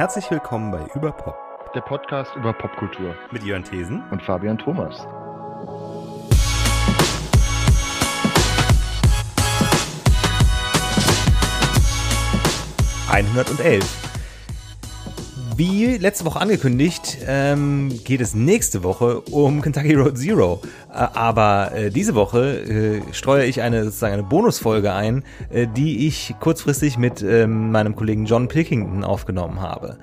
Herzlich willkommen bei Überpop, der Podcast über Popkultur mit Jörn Thesen und Fabian Thomas. Einhundertelf. Wie letzte Woche angekündigt, ähm, geht es nächste Woche um Kentucky Road Zero. Äh, aber äh, diese Woche äh, steuere ich eine sozusagen eine Bonusfolge ein, äh, die ich kurzfristig mit ähm, meinem Kollegen John Pilkington aufgenommen habe.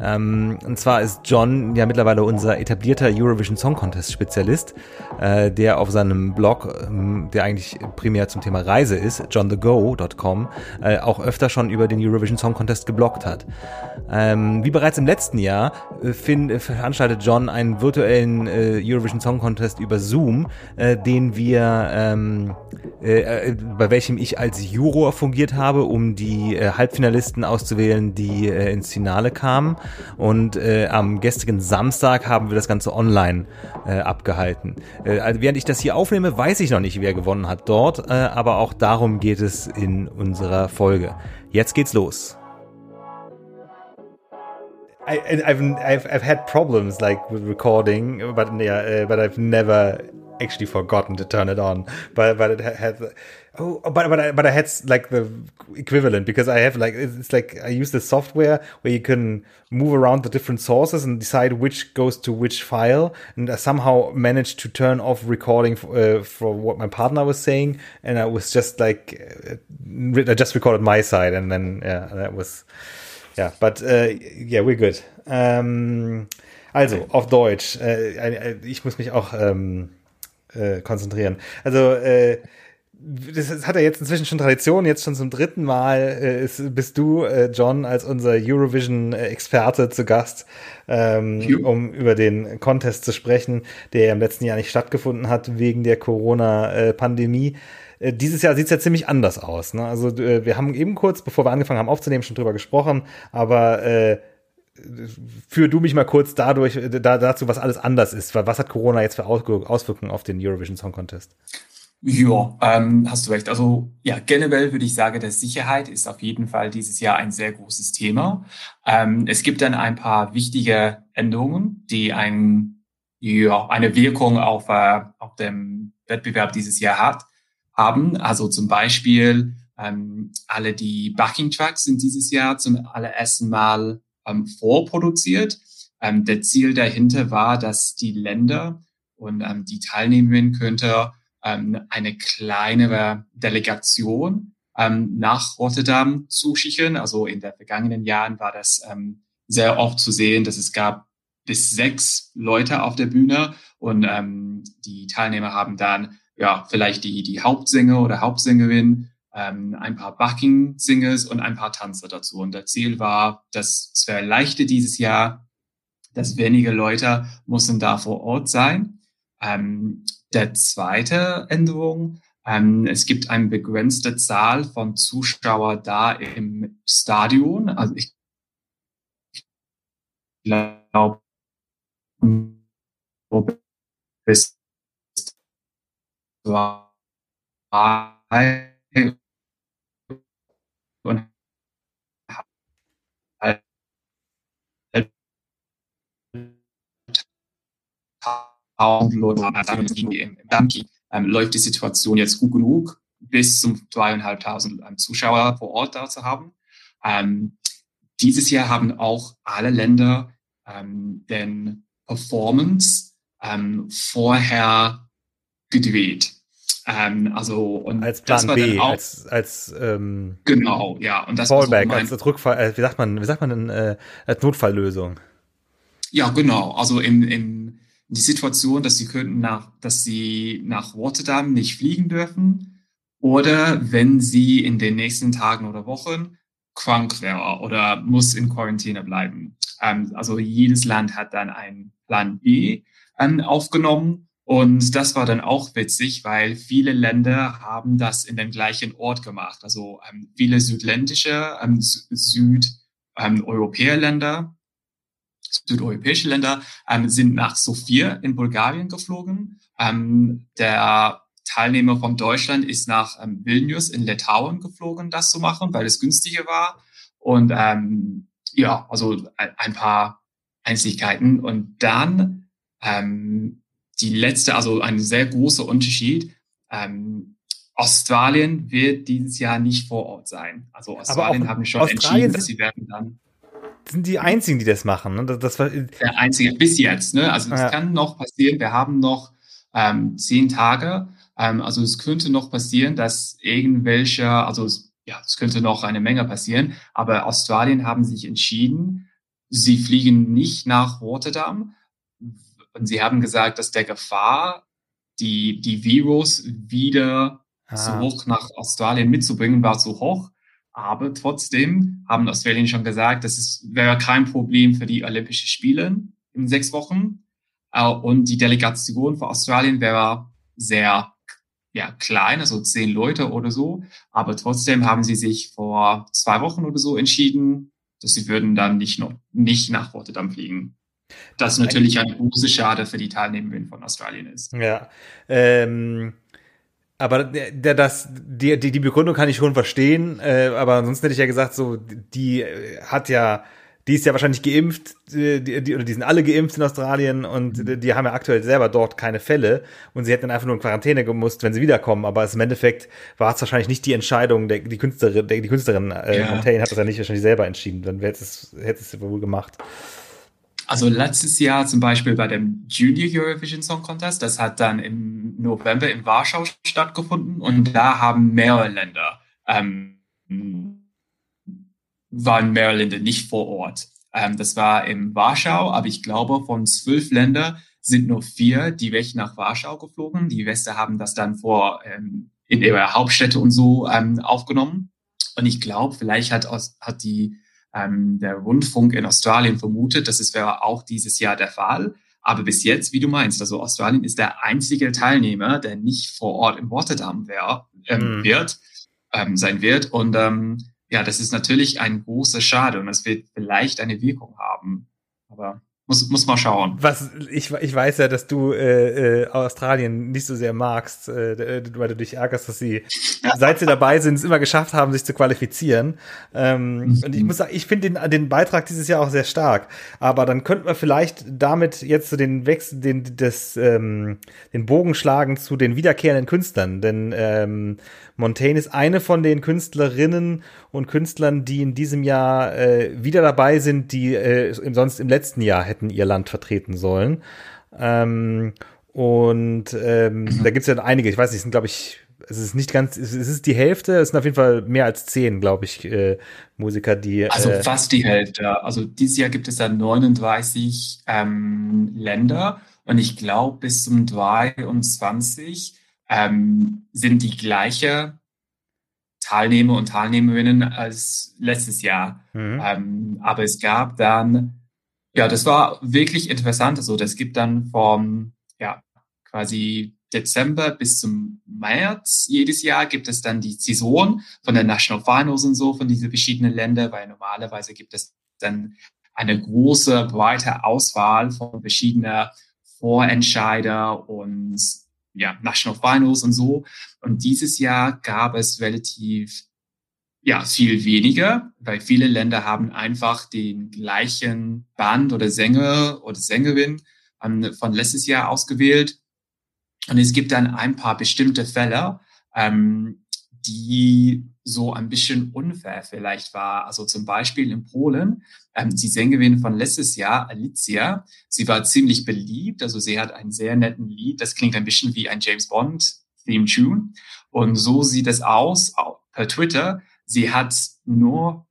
Ähm, und zwar ist John ja mittlerweile unser etablierter Eurovision Song Contest Spezialist, äh, der auf seinem Blog, ähm, der eigentlich primär zum Thema Reise ist, johnthego.com, äh, auch öfter schon über den Eurovision Song Contest gebloggt hat. Ähm, wie bereits im letzten Jahr äh, find, veranstaltet John einen virtuellen äh, Eurovision Song Contest über Zoom, äh, den wir, ähm, äh, bei welchem ich als Juror fungiert habe, um die äh, Halbfinalisten auszuwählen, die äh, ins Finale kamen. Und äh, am gestrigen Samstag haben wir das Ganze online äh, abgehalten. Äh, also während ich das hier aufnehme, weiß ich noch nicht, wer gewonnen hat dort, äh, aber auch darum geht es in unserer Folge. Jetzt geht's los. I, I've, I've I've had problems like with recording, but yeah, uh, but I've never actually forgotten to turn it on. But but it had oh, but but I, but I had like the equivalent because I have like it's like I use the software where you can move around the different sources and decide which goes to which file, and I somehow managed to turn off recording for, uh, for what my partner was saying, and I was just like uh, I just recorded my side, and then yeah, that was yeah, but uh, yeah, we're good. Ähm, also, auf Deutsch. Äh, ich muss mich auch ähm, äh, konzentrieren. Also, äh, das hat ja jetzt inzwischen schon Tradition, jetzt schon zum dritten Mal äh, ist, bist du, äh, John, als unser Eurovision-Experte zu Gast, ähm, um über den Contest zu sprechen, der ja im letzten Jahr nicht stattgefunden hat wegen der Corona-Pandemie. Äh, dieses Jahr sieht es ja ziemlich anders aus. Ne? Also äh, wir haben eben kurz, bevor wir angefangen haben aufzunehmen, schon drüber gesprochen, aber äh, führ du mich mal kurz dadurch, äh, da, dazu, was alles anders ist. Was hat Corona jetzt für Auswirkungen auf den Eurovision Song Contest? Ja, ähm, hast du recht. Also ja, generell würde ich sagen, dass Sicherheit ist auf jeden Fall dieses Jahr ein sehr großes Thema. Ähm, es gibt dann ein paar wichtige Änderungen, die ein, ja, eine Wirkung auf, äh, auf dem Wettbewerb dieses Jahr hat haben. Also zum Beispiel ähm, alle die Backing Tracks sind dieses Jahr zum allerersten Mal ähm, vorproduziert. Ähm, der Ziel dahinter war, dass die Länder und ähm, die Teilnehmerinnen könnte ähm, eine kleinere Delegation ähm, nach Rotterdam zuschicken. Also in den vergangenen Jahren war das ähm, sehr oft zu sehen, dass es gab bis sechs Leute auf der Bühne und ähm, die Teilnehmer haben dann ja, vielleicht die, die Hauptsänger oder Hauptsängerin, ähm, ein paar Backing-Singers und ein paar Tanzer dazu. Und das Ziel war, dass es wäre leichter dieses Jahr, dass weniger Leute mussten da vor Ort sein. Ähm, der zweite Änderung, ähm, es gibt eine begrenzte Zahl von Zuschauer da im Stadion. Also ich glaube, bis zwei ähm, läuft die Situation jetzt gut genug, bis zum zweieinhalbtausend ähm, Zuschauer vor Ort da zu haben. Ähm, dieses Jahr haben auch alle Länder ähm, den Performance ähm, vorher gedreht. Ähm, also und als Plan B, auch, als als genau, ja und das Fallback, so als Rückfall, äh, wie sagt man, wie sagt man denn, äh, als Notfalllösung? Ja, genau. Also in, in die Situation, dass sie könnten nach, dass sie nach Rotterdam nicht fliegen dürfen oder wenn sie in den nächsten Tagen oder Wochen krank wäre oder muss in Quarantäne bleiben. Ähm, also jedes Land hat dann einen Plan B ähm, aufgenommen und das war dann auch witzig, weil viele Länder haben das in dem gleichen Ort gemacht. Also ähm, viele südländische, ähm, südeuropäische ähm, Länder, südeuropäische Länder ähm, sind nach Sofia in Bulgarien geflogen. Ähm, der Teilnehmer von Deutschland ist nach ähm, Vilnius in Litauen geflogen, das zu machen, weil es günstiger war. Und ähm, ja, also ein paar Einzigkeiten. Und dann ähm, die letzte, also ein sehr großer Unterschied. Ähm, Australien wird dieses Jahr nicht vor Ort sein. Also Australien haben schon Australien entschieden, dass sie werden dann sind die einzigen, die das machen. Ne? Das, das war der einzige bis jetzt. Ne? Also es ja. kann noch passieren. Wir haben noch ähm, zehn Tage. Ähm, also es könnte noch passieren, dass irgendwelche, also es, ja, es könnte noch eine Menge passieren. Aber Australien haben sich entschieden, sie fliegen nicht nach Rotterdam. Und sie haben gesagt, dass der Gefahr, die, die Virus wieder ah. zurück nach Australien mitzubringen, war zu hoch. Aber trotzdem haben Australien schon gesagt, dass es wäre kein Problem für die Olympischen Spiele in sechs Wochen. Äh, und die Delegation für Australien wäre sehr ja, klein, also zehn Leute oder so. Aber trotzdem haben sie sich vor zwei Wochen oder so entschieden, dass sie würden dann nicht noch nicht nach Rotterdam fliegen. Das natürlich ein großer Schade für die Teilnehmerinnen von Australien ist. Ja. Ähm, aber der, das, die, die, die Begründung kann ich schon verstehen, äh, aber ansonsten hätte ich ja gesagt, so, die hat ja die ist ja wahrscheinlich geimpft, die, die, oder die sind alle geimpft in Australien und mhm. die, die haben ja aktuell selber dort keine Fälle und sie hätten dann einfach nur in Quarantäne gemusst, wenn sie wiederkommen. Aber im Endeffekt war es wahrscheinlich nicht die Entscheidung, der, die Künstlerin, der, die Künstlerin äh, ja. Montaigne hat das ja nicht wahrscheinlich selber entschieden, dann hätte es, hätte es wohl gemacht. Also letztes Jahr zum Beispiel bei dem Junior Eurovision Song Contest, das hat dann im November in Warschau stattgefunden und da haben mehrere Länder ähm, waren Maryländer nicht vor Ort. Ähm, das war in Warschau, aber ich glaube, von zwölf Ländern sind nur vier die weg nach Warschau geflogen. Die Weste haben das dann vor ähm, in ihrer Hauptstädte und so ähm, aufgenommen. Und ich glaube, vielleicht hat, hat die, ähm, der Rundfunk in Australien vermutet, dass es wäre auch dieses Jahr der Fall. Aber bis jetzt, wie du meinst, also Australien ist der einzige Teilnehmer, der nicht vor Ort in Rotterdam wär, ähm, mhm. wird, ähm, sein wird. Und ähm, ja, das ist natürlich ein großer Schade und das wird vielleicht eine Wirkung haben. Aber muss, muss mal schauen. Was ich, ich weiß ja, dass du äh, äh, Australien nicht so sehr magst, äh, weil du dich ärgerst, dass sie, seit sie dabei sind, es immer geschafft haben, sich zu qualifizieren. Ähm, mhm. Und ich muss sagen, ich finde den, den Beitrag dieses Jahr auch sehr stark. Aber dann könnten wir vielleicht damit jetzt so den Wechsel, den, des, ähm, den Bogen schlagen zu den wiederkehrenden Künstlern. Denn ähm, Montaigne ist eine von den Künstlerinnen und Künstlern, die in diesem Jahr äh, wieder dabei sind, die äh, sonst im letzten Jahr hätten ihr Land vertreten sollen. Ähm, und ähm, mhm. da gibt es ja einige, ich weiß nicht, es sind, glaube ich, es ist nicht ganz, es ist die Hälfte, es sind auf jeden Fall mehr als zehn, glaube ich, äh, Musiker, die. Also äh, fast die Hälfte. Also dieses Jahr gibt es da 39 ähm, Länder und ich glaube bis zum 23 ähm, sind die gleiche Teilnehmer und Teilnehmerinnen als letztes Jahr. Mhm. Ähm, aber es gab dann, ja, das war wirklich interessant. Also das gibt dann vom, ja, quasi Dezember bis zum März jedes Jahr gibt es dann die Saison von der National Finals und so von diesen verschiedenen Ländern, weil normalerweise gibt es dann eine große, breite Auswahl von verschiedener Vorentscheider und ja, National Finals und so. Und dieses Jahr gab es relativ ja, viel weniger, weil viele Länder haben einfach den gleichen Band oder Sänger oder Sängerin ähm, von letztes Jahr ausgewählt. Und es gibt dann ein paar bestimmte Fälle, ähm, die so ein bisschen unfair vielleicht war. Also zum Beispiel in Polen, ähm, die Sängerin von letztes Jahr, Alicia, sie war ziemlich beliebt. Also sie hat einen sehr netten Lied. Das klingt ein bisschen wie ein James Bond Theme Tune. Und so sieht es aus per Twitter. Sie hat nur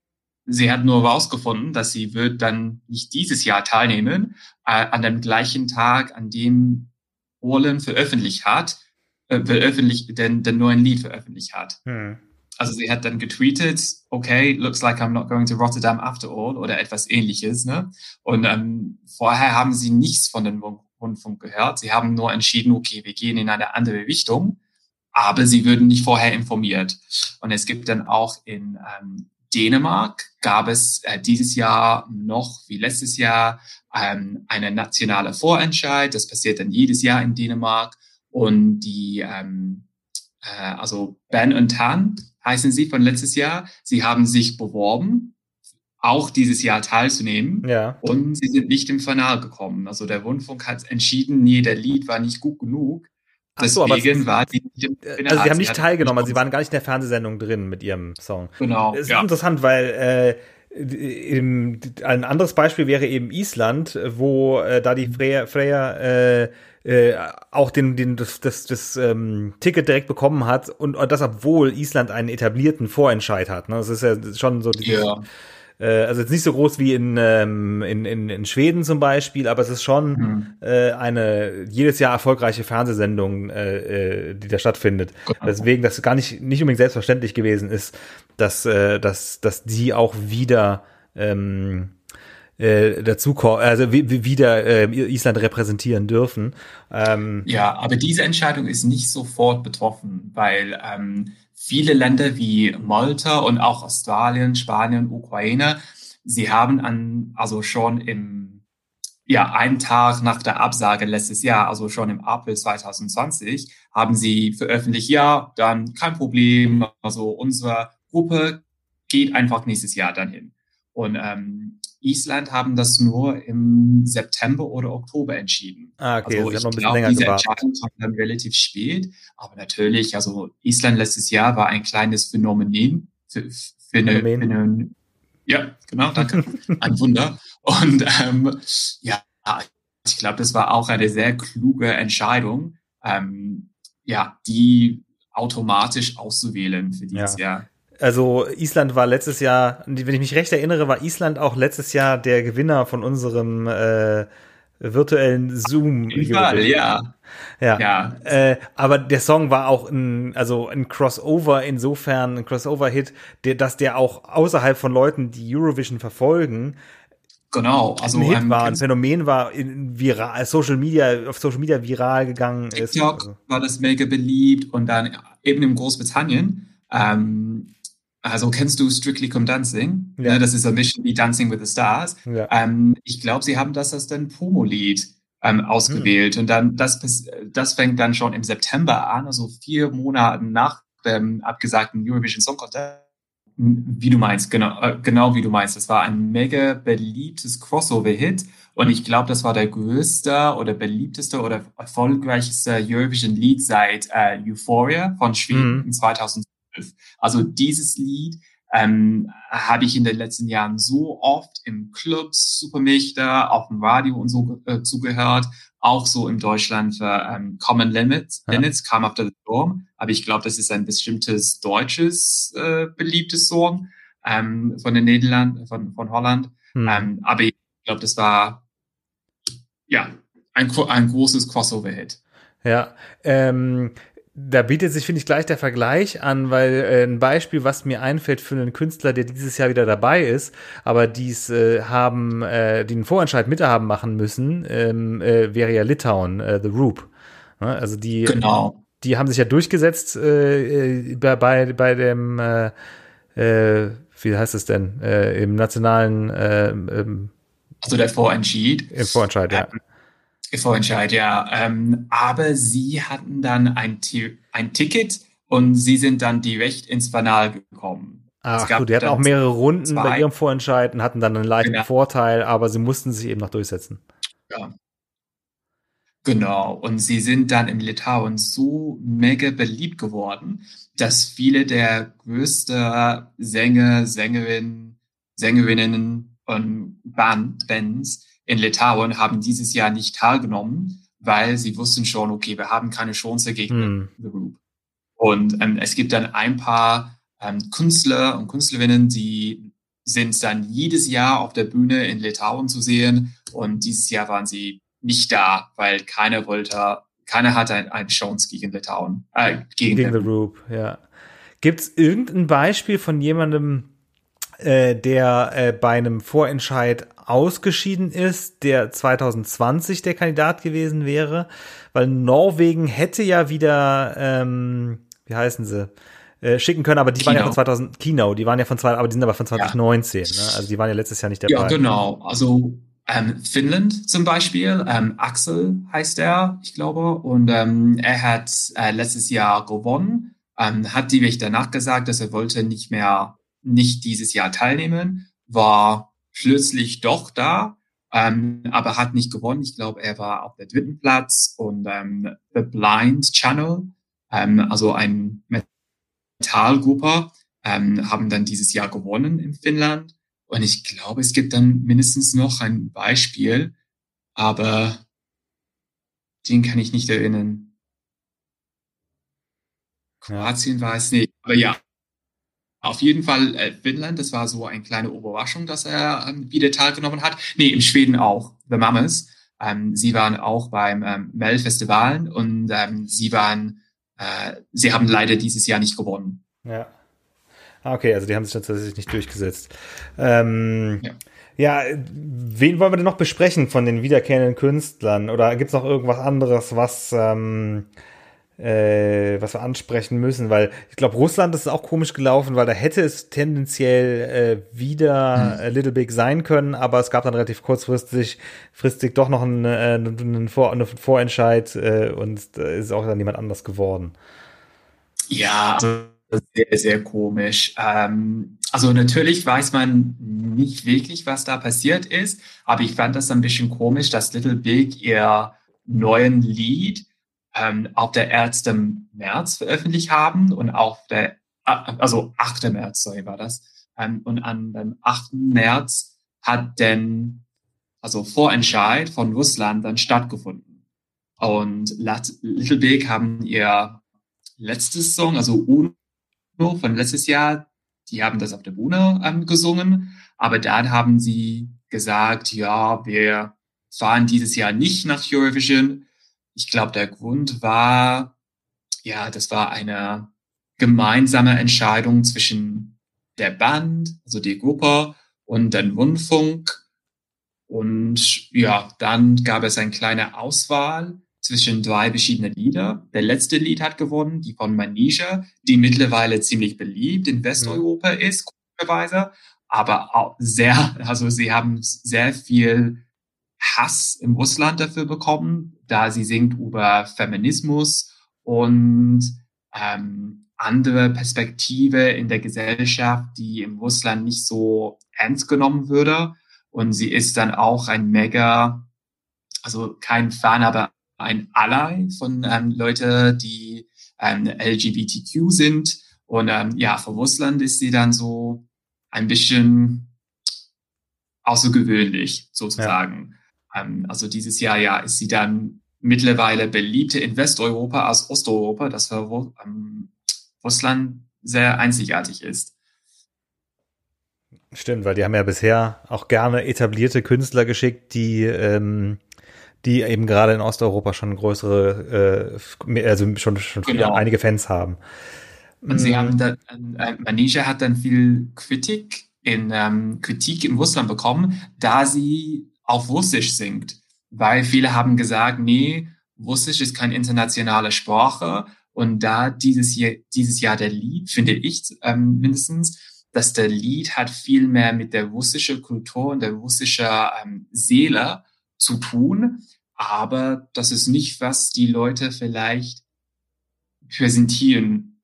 Sie hat nur herausgefunden, dass sie wird dann nicht dieses Jahr teilnehmen, äh, an dem gleichen Tag, an dem Polen veröffentlicht hat, äh, veröffentlicht, den, den neuen Lied veröffentlicht hat. Hm also sie hat dann getweetet, okay, looks like I'm not going to Rotterdam after all oder etwas ähnliches. Ne? Und ähm, vorher haben sie nichts von dem Rundfunk gehört. Sie haben nur entschieden, okay, wir gehen in eine andere Richtung, aber sie würden nicht vorher informiert. Und es gibt dann auch in ähm, Dänemark gab es äh, dieses Jahr noch wie letztes Jahr ähm, eine nationale Vorentscheid. Das passiert dann jedes Jahr in Dänemark. Und die, ähm, äh, also Ben und Tan heißen sie von letztes Jahr. Sie haben sich beworben auch dieses Jahr teilzunehmen. Ja. Und sie sind nicht im Finale gekommen. Also der Rundfunk hat entschieden, nee, der Lied war nicht gut genug. Ach so, aber Deswegen es- war die im Also sie haben nicht teilgenommen, also sie waren gar nicht in der Fernsehsendung drin mit ihrem Song. Genau. Es ist Ja. interessant, weil äh, im, ein anderes Beispiel wäre eben Island, wo äh, da die Freya, Freya äh, äh, auch den, den, das, das, das ähm, Ticket direkt bekommen hat und, und das, obwohl Island einen etablierten Vorentscheid hat. Ne? Das ist ja schon so dieses, Ja. Äh, also jetzt nicht so groß wie in, ähm, in, in, in Schweden zum Beispiel, aber es ist schon Mhm. äh, eine jedes Jahr erfolgreiche Fernsehsendung, äh, äh, die da stattfindet. Genau. Deswegen, dass es gar nicht, nicht unbedingt selbstverständlich gewesen ist, dass, äh, dass, dass die auch wieder ähm, äh, dazu also wie, wie wieder äh, Island repräsentieren dürfen. Ähm, Ja, aber diese Entscheidung ist nicht sofort betroffen, weil ähm, viele Länder wie Malta und auch Australien, Spanien, Ukraine, sie haben an, also schon im, ja, einen Tag nach der Absage letztes Jahr, also schon im April 2020, haben sie veröffentlicht, ja, dann kein Problem, also unsere Gruppe geht einfach nächstes Jahr dann hin. Und ähm, Island haben das nur im September oder Oktober entschieden. ah, okay, Also ich noch ein bisschen glaube, länger diese gewartet. Entscheidung kam dann relativ spät. Aber natürlich, also Island letztes Jahr war ein kleines Phänomen. Für, für eine, Phänomen. Für eine, ja, genau, danke. ein Wunder. Und ähm, ja, ich glaube, das war auch eine sehr kluge Entscheidung, ähm, ja, die automatisch auszuwählen für dieses Jahr. Also Island war letztes Jahr, wenn ich mich recht erinnere, war Island auch letztes Jahr der Gewinner von unserem äh, virtuellen Zoom. Fall, ja. Ja. Ja, Äh, aber der Song war auch ein, also ein Crossover insofern, ein Crossover-Hit, der, dass der auch außerhalb von Leuten, die Eurovision verfolgen, genau. Also ein Hit ähm, war, ein ganz Phänomen war, in viral, Social Media, auf Social Media viral gegangen ist. TikTok Also, war das mega beliebt und dann eben in Großbritannien. Ähm, also kennst du Strictly Come Dancing? Ja. Ne, das ist ein bisschen wie Dancing with the Stars. Ja. Ähm, ich glaube, sie haben das als dann Promo-Lied ähm, ausgewählt. Hm. Und dann das, das fängt dann schon im September an, also vier Monate nach dem abgesagten Eurovision Song Contest. Wie du meinst, genau, äh, genau wie du meinst. Das war ein mega beliebtes Crossover-Hit. Und ich glaube, das war der größte oder beliebteste oder erfolgreichste Eurovision Lied seit äh, Euphoria von Schweden mhm. 2000. Begriff. Also dieses Lied ähm, habe ich in den letzten Jahren so oft im Clubs, Supermächter, auf dem Radio und so äh, zugehört, auch so in Deutschland für ähm, Common Limits, ja. Limits Come After the Storm, aber ich glaube, das ist ein bestimmtes deutsches äh, beliebtes Song ähm, von den Niederlanden, von, von Holland, hm. ähm, aber ich glaube, das war ja ein, ein großes Crossover-Hit. Ja, ähm, da bietet sich, finde ich, gleich der Vergleich an, weil äh, ein Beispiel, was mir einfällt für einen Künstler, der dieses Jahr wieder dabei ist, aber dies äh, haben, äh, den Vorentscheid mithaben machen müssen, ähm, äh, wäre ja Litauen, äh, The Roop. Ja, also die, Genau. die haben sich ja durchgesetzt äh, äh, bei, bei, bei dem, äh, äh, wie heißt es denn, äh, im nationalen äh, ähm, Also der Vorentschied. im Vorentscheid, ja. Vorentscheid, ja. Ähm, aber sie hatten dann ein, ein Ticket und sie sind dann direkt ins Finale gekommen. Ach gut, die hatten auch mehrere Runden zwei- bei ihrem Vorentscheid und hatten dann einen leichten Genau. Vorteil, aber sie mussten sich eben noch durchsetzen. Genau. Und sie sind dann in Litauen so mega beliebt geworden, dass viele der größten Sänger, Sängerinnen, Sängerinnen und Band, Bands in Litauen haben dieses Jahr nicht teilgenommen, weil sie wussten schon, okay, wir haben keine Chance gegen Hm. The Group. Und ähm, es gibt dann ein paar ähm, Künstler und Künstlerinnen, die sind dann jedes Jahr auf der Bühne in Litauen zu sehen. Und dieses Jahr waren sie nicht da, weil keiner wollte, keiner hatte ein- eine Chance gegen Litauen, äh, gegen, Gegen The Roop, ja. Gibt es irgendein Beispiel von jemandem, äh, der äh, bei einem Vorentscheid ausgeschieden ist, der 2020 der Kandidat gewesen wäre? Weil Norwegen hätte ja wieder, ähm, wie heißen sie? Äh, schicken können, aber die waren ja Kino. von 2000, Kino, die waren ja von zwei, aber die sind aber von 2019, ne? Also die waren ja letztes Jahr nicht dabei. Ja, genau. Also ähm, Finnland zum Beispiel, ähm, Axel heißt er, ich glaube, und ähm, er hat äh, letztes Jahr gewonnen, ähm, hat direkt danach gesagt, dass er wollte nicht mehr, nicht dieses Jahr teilnehmen war plötzlich doch da, ähm, aber hat nicht gewonnen. Ich glaube, er war auf der dritten Platz und ähm, The Blind Channel, ähm, also ein Metallgruppe, ähm, haben dann dieses Jahr gewonnen in Finnland. Und ich glaube, es gibt dann mindestens noch ein Beispiel, aber den kann ich nicht erinnern. Kroatien war es nicht, aber ja. Auf jeden Fall äh, Finnland, das war so eine kleine Überraschung, dass er ähm, wieder teilgenommen hat. Nee, in Schweden auch, The Mamas. Ähm, sie waren auch beim ähm, Mel-Festivalen und ähm, sie waren, äh, sie haben leider dieses Jahr nicht gewonnen. Ja. Ah, okay, also die haben sich tatsächlich nicht durchgesetzt. Ähm, ja. Ja, wen wollen wir denn noch besprechen von den wiederkehrenden Künstlern? Oder gibt es noch irgendwas anderes, was, ähm, äh, was wir ansprechen müssen? Weil ich glaube, Russland ist auch komisch gelaufen, weil da hätte es tendenziell äh, wieder hm. Little Big sein können, aber es gab dann relativ kurzfristig fristig doch noch einen, äh, einen, Vor einen Vorentscheid äh, und äh, ist auch dann jemand anders geworden. Ja, also sehr, sehr komisch. Ähm, also natürlich weiß man nicht wirklich, was da passiert ist, aber ich fand das ein bisschen komisch, dass Little Big ihr neuen Lied ähm, auf der 1. März veröffentlicht haben und auf der, also 8. März, sorry, war das. Ähm, und an dem 8. März hat denn, also Vorentscheid von Russland dann stattgefunden. Und Little Big haben ihr letztes Song, also Uno von letztes Jahr, die haben das auf der Bühne ähm, gesungen, aber dann haben sie gesagt, ja, wir fahren dieses Jahr nicht nach Eurovision. Ich glaube, der Grund war, ja, das war eine gemeinsame Entscheidung zwischen der Band, also die Gruppe und den Rundfunk. Und ja, dann gab es eine kleine Auswahl zwischen drei verschiedenen Lieder. Der letzte Lied hat gewonnen, die von Manisha, die mittlerweile ziemlich beliebt in Westeuropa mhm. ist, komischerweise, aber auch sehr, also sie haben sehr viel Hass in Russland dafür bekommen, da sie singt über Feminismus und ähm, andere Perspektive in der Gesellschaft, die in Russland nicht so ernst genommen würde. Und sie ist dann auch ein mega, also kein Fan, aber ein Ally von ähm, Leute, die ähm, LGBTQ sind. Und ähm, ja, für Russland ist sie dann so ein bisschen außergewöhnlich sozusagen. Ähm, also dieses Jahr ja ist sie dann mittlerweile beliebter in Westeuropa als Osteuropa, das für ähm, Russland sehr einzigartig ist. Stimmt, weil die haben ja bisher auch gerne etablierte Künstler geschickt, die ähm, die eben gerade in Osteuropa schon größere, äh, also schon, schon genau. einige Fans haben. Und sie haben mm. dann, äh, Manisha hat dann viel Kritik in ähm, Kritik in Russland bekommen, da sie auf Russisch singt. Weil viele haben gesagt, nee, Russisch ist keine internationale Sprache. Und da dieses, Jahr, dieses Jahr der Lied, finde ich ähm, mindestens, dass der Lied hat viel mehr mit der russischen Kultur und der russischen ähm, Seele zu tun, aber das ist nicht, was die Leute vielleicht präsentieren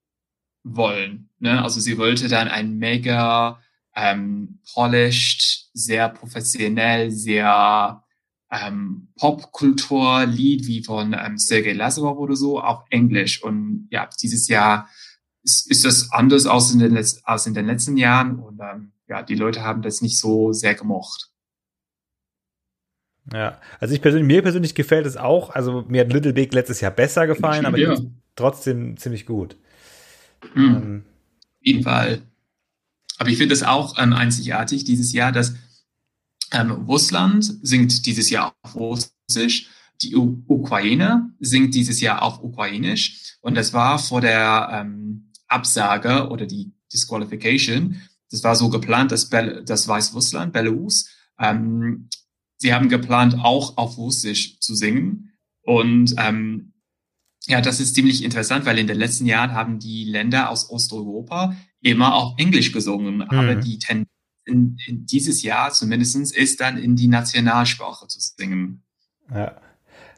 wollen. Ne? Also sie wollte dann ein mega ähm, polished, sehr professionell, sehr ähm, Popkultur-Lied wie von ähm, Sergei Lazarov oder so auf Englisch. Und ja, dieses Jahr ist, ist das anders als in, den als in den letzten Jahren. Und ähm, ja, die Leute haben das nicht so sehr gemocht. Ja, also ich persönlich, mir persönlich gefällt es auch. Also mir hat Little Big letztes Jahr besser gefallen, aber ja. trotzdem ziemlich gut. Mhm. Ähm, Auf jeden Fall. Aber ich finde es auch ähm, einzigartig dieses Jahr, dass ähm, Russland singt dieses Jahr auf Russisch, die U Ukraine singt dieses Jahr auf Ukrainisch und das war vor der ähm, Absage oder die Disqualification. Das war so geplant, dass, Bel das Weißrussland, Belarus, ähm, sie haben geplant, auch auf Russisch zu singen. Und ähm, ja, das ist ziemlich interessant, weil in den letzten Jahren haben die Länder aus Osteuropa immer auf Englisch gesungen. Mhm. Aber die Tendenz in, in dieses Jahr zumindestens ist dann in die Nationalsprache zu singen. Ja,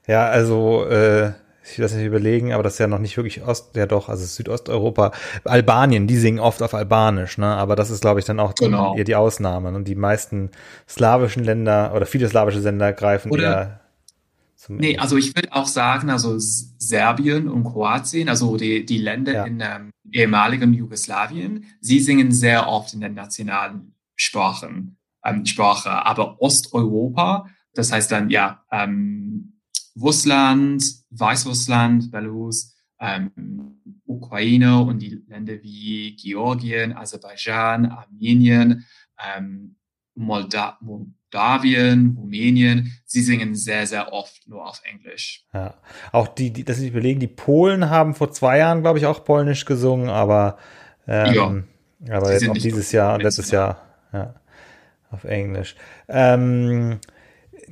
ja also äh, ich lasse mich überlegen, aber das ist ja noch nicht wirklich Ost, ja doch, also Südosteuropa. Albanien, die singen oft auf Albanisch, ne? Aber das ist, glaube ich, dann auch genau. eher die Ausnahme. Und die meisten slawischen Länder oder viele slawische Länder greifen oder, eher Nee, also ich würde auch sagen, also Serbien und Kroatien, also die, die Länder ja. in ähm, ehemaligen Jugoslawien, sie singen sehr oft in den nationalen Sprachen, ähm, Sprache. Aber Osteuropa, das heißt dann ja, ähm, Russland, Weißrussland, Belarus, ähm, Ukraine und die Länder wie Georgien, Aserbaidschan, Armenien, ähm, Molda Moldawien, Rumänien, sie singen sehr, sehr oft nur auf Englisch. Ja, auch die, die das ich überlegen, die Polen haben vor zwei Jahren, glaube ich, auch Polnisch gesungen, aber, ähm, ja, aber jetzt auch dieses Jahr und letztes Jahr, ja, auf Englisch. Ähm,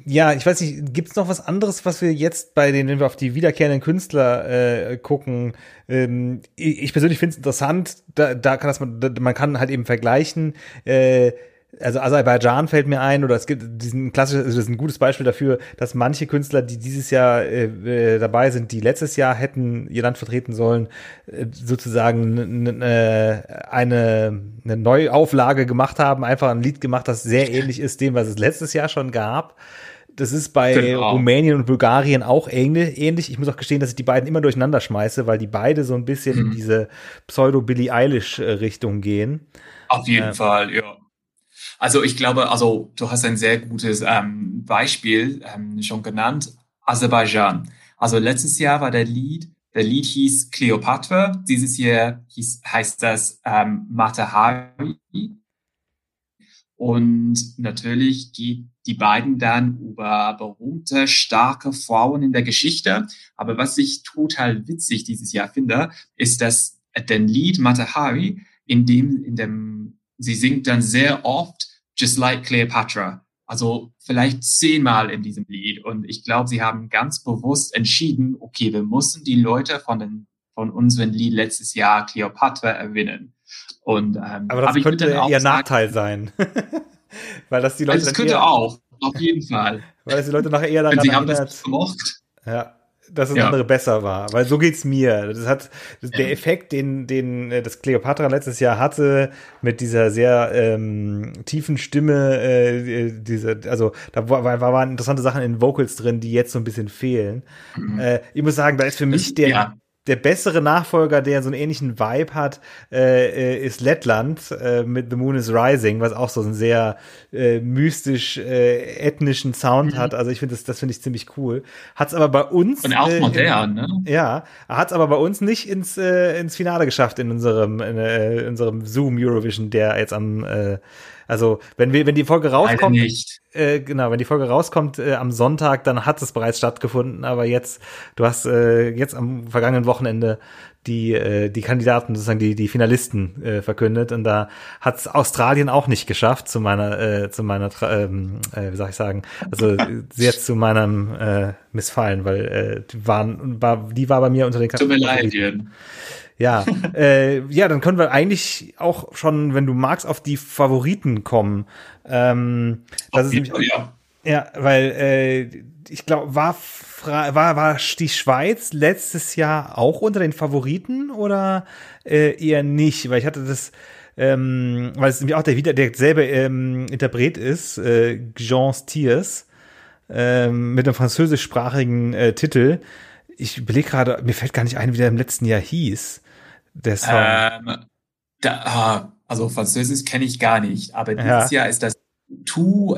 ja, ich weiß nicht, gibt es noch was anderes, was wir jetzt bei den, wenn wir auf die wiederkehrenden Künstler äh, gucken? Ähm, ich persönlich finde es interessant, da, da kann das man, da, man kann halt eben vergleichen. Äh, also Aserbaidschan fällt mir ein, oder es gibt diesen klassischen, also das ist ein gutes Beispiel dafür, dass manche Künstler, die dieses Jahr äh, äh dabei sind, die letztes Jahr hätten ihr Land vertreten sollen, äh, sozusagen äh, eine, eine Neuauflage gemacht haben, einfach ein Lied gemacht, das sehr ähnlich ist dem, was es letztes Jahr schon gab. Das ist bei genau. Rumänien und Bulgarien auch ähnlich. Ich muss auch gestehen, dass ich die beiden immer durcheinander schmeiße, weil die beide so ein bisschen mhm. in diese Pseudo-Billie Eilish-Richtung gehen. Auf jeden äh, Fall, ja. Also ich glaube, also du hast ein sehr gutes ähm, Beispiel ähm, schon genannt, Aserbaidschan. Also letztes Jahr war der Lied, der Lied hieß Cleopatra, dieses Jahr hieß, heißt das ähm, Matahari. Und natürlich geht die beiden dann über berühmte, starke Frauen in der Geschichte. Aber was ich total witzig dieses Jahr finde, ist, dass den Lied Matahari, in dem, in dem, sie singt dann sehr oft Just Like Cleopatra. Also vielleicht zehnmal in diesem Lied. Und ich glaube, sie haben ganz bewusst entschieden, okay, wir müssen die Leute von den, von unserem Lied letztes Jahr Cleopatra erwinnen. Und, ähm, aber das könnte ihr sagen, Nachteil sein. Weil das die Leute. Das könnte eher, auch, auf jeden Fall. Weil das die Leute nachher eher daran sie erinnert. Haben das gemocht. Ja dass das ja. andere besser war. Weil so geht's mir. Das hat der Effekt, den, den äh, das Cleopatra letztes Jahr hatte, mit dieser sehr ähm, tiefen Stimme, äh, diese, also da war, war, waren interessante Sachen in Vocals drin, die jetzt so ein bisschen fehlen. Mhm. Äh, ich muss sagen, da ist für mich der, ja der bessere Nachfolger, der so einen ähnlichen Vibe hat, äh, äh, ist Lettland äh, mit The Moon is Rising, was auch so einen sehr äh, mystisch äh, ethnischen Sound mhm. hat. Also ich finde das, das finde ich ziemlich cool. Hat's aber bei uns und auch äh, modern, ne? Ja, hat's aber bei uns nicht ins äh, ins Finale geschafft in unserem in, äh, in unserem Zoom Eurovision, der jetzt am äh, also wenn wir, wenn die Folge rauskommt, äh, genau, wenn die Folge rauskommt äh, am Sonntag, dann hat es bereits stattgefunden. Aber jetzt, du hast äh, jetzt am vergangenen Wochenende die äh, die Kandidaten sozusagen die die Finalisten äh, verkündet. Und da hat es Australien auch nicht geschafft zu meiner äh, zu meiner ähm, äh, wie soll ich sagen? Also sehr zu meinem äh, Missfallen weil äh, die waren war die war bei mir unter den Tut mir leid, ja, äh, ja, dann können wir eigentlich auch schon, wenn du magst, auf die Favoriten kommen. Ähm, das ist nämlich, ja. ja, weil äh, ich glaube, war, war, war die Schweiz letztes Jahr auch unter den Favoriten oder äh, eher nicht? Weil ich hatte das, ähm, weil es nämlich auch der wieder derselbe ähm, Interpret ist, äh, Jean Stiers, ähm, mit einem französischsprachigen äh, Titel. Ich überlege gerade, mir fällt gar nicht ein, wie der im letzten Jahr hieß der Song? Ähm, da, ah, also Französisch kenne ich gar nicht, aber dieses ja. Jahr ist das Tout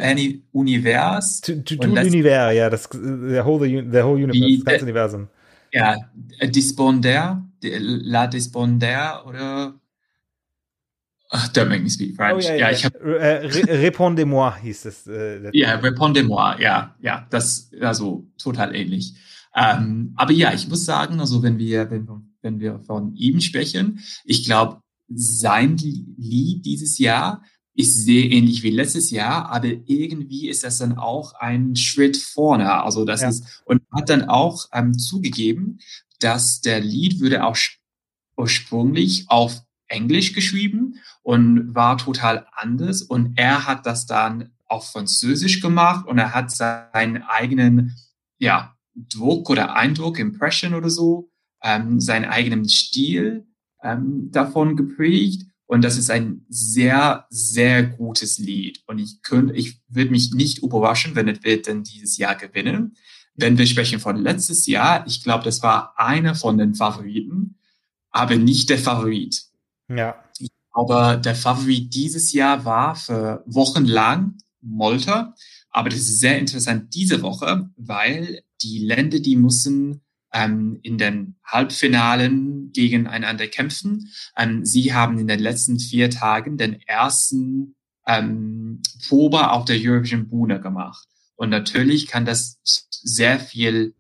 Univers. Tout Univers, ja, das the whole, the whole universe, das ganze Universum. Ja, Disponder, La Disponder oder Ach, don't make me speak French. Oh, ja, ja, ich hab, äh, Répondez-moi hieß es. Äh, ja, Répondez-moi, ja, ja, das also total ähnlich. Ähm, aber ja, ich muss sagen, also wenn wir, wenn wir wenn wir von ihm sprechen. Ich glaube, sein Lied dieses Jahr ist sehr ähnlich wie letztes Jahr, aber irgendwie ist das dann auch ein Schritt vorne. Also das ja. ist und hat dann auch ähm, zugegeben, dass der Lied würde auch ursprünglich auf Englisch geschrieben und war total anders und er hat das dann auf Französisch gemacht und er hat seinen eigenen ja Druck oder Eindruck, Impression oder so, ähm, seinen eigenen Stil ähm, davon geprägt. Und das ist ein sehr, sehr gutes Lied. Und ich könnte, ich würde mich nicht überraschen, wenn es wird denn dieses Jahr gewinnen. Wenn wir sprechen von letztes Jahr, ich glaube, das war einer von den Favoriten, aber nicht der Favorit. Ja. Aber der Favorit dieses Jahr war für Wochen lang Molter. Aber das ist sehr interessant diese Woche, weil die Länder, die müssen ähm, in den Halbfinalen gegeneinander kämpfen. Ähm, sie haben in den letzten vier Tagen den ersten ähm, Probe auf der Eurovision Bühne gemacht. Und natürlich kann das sehr viel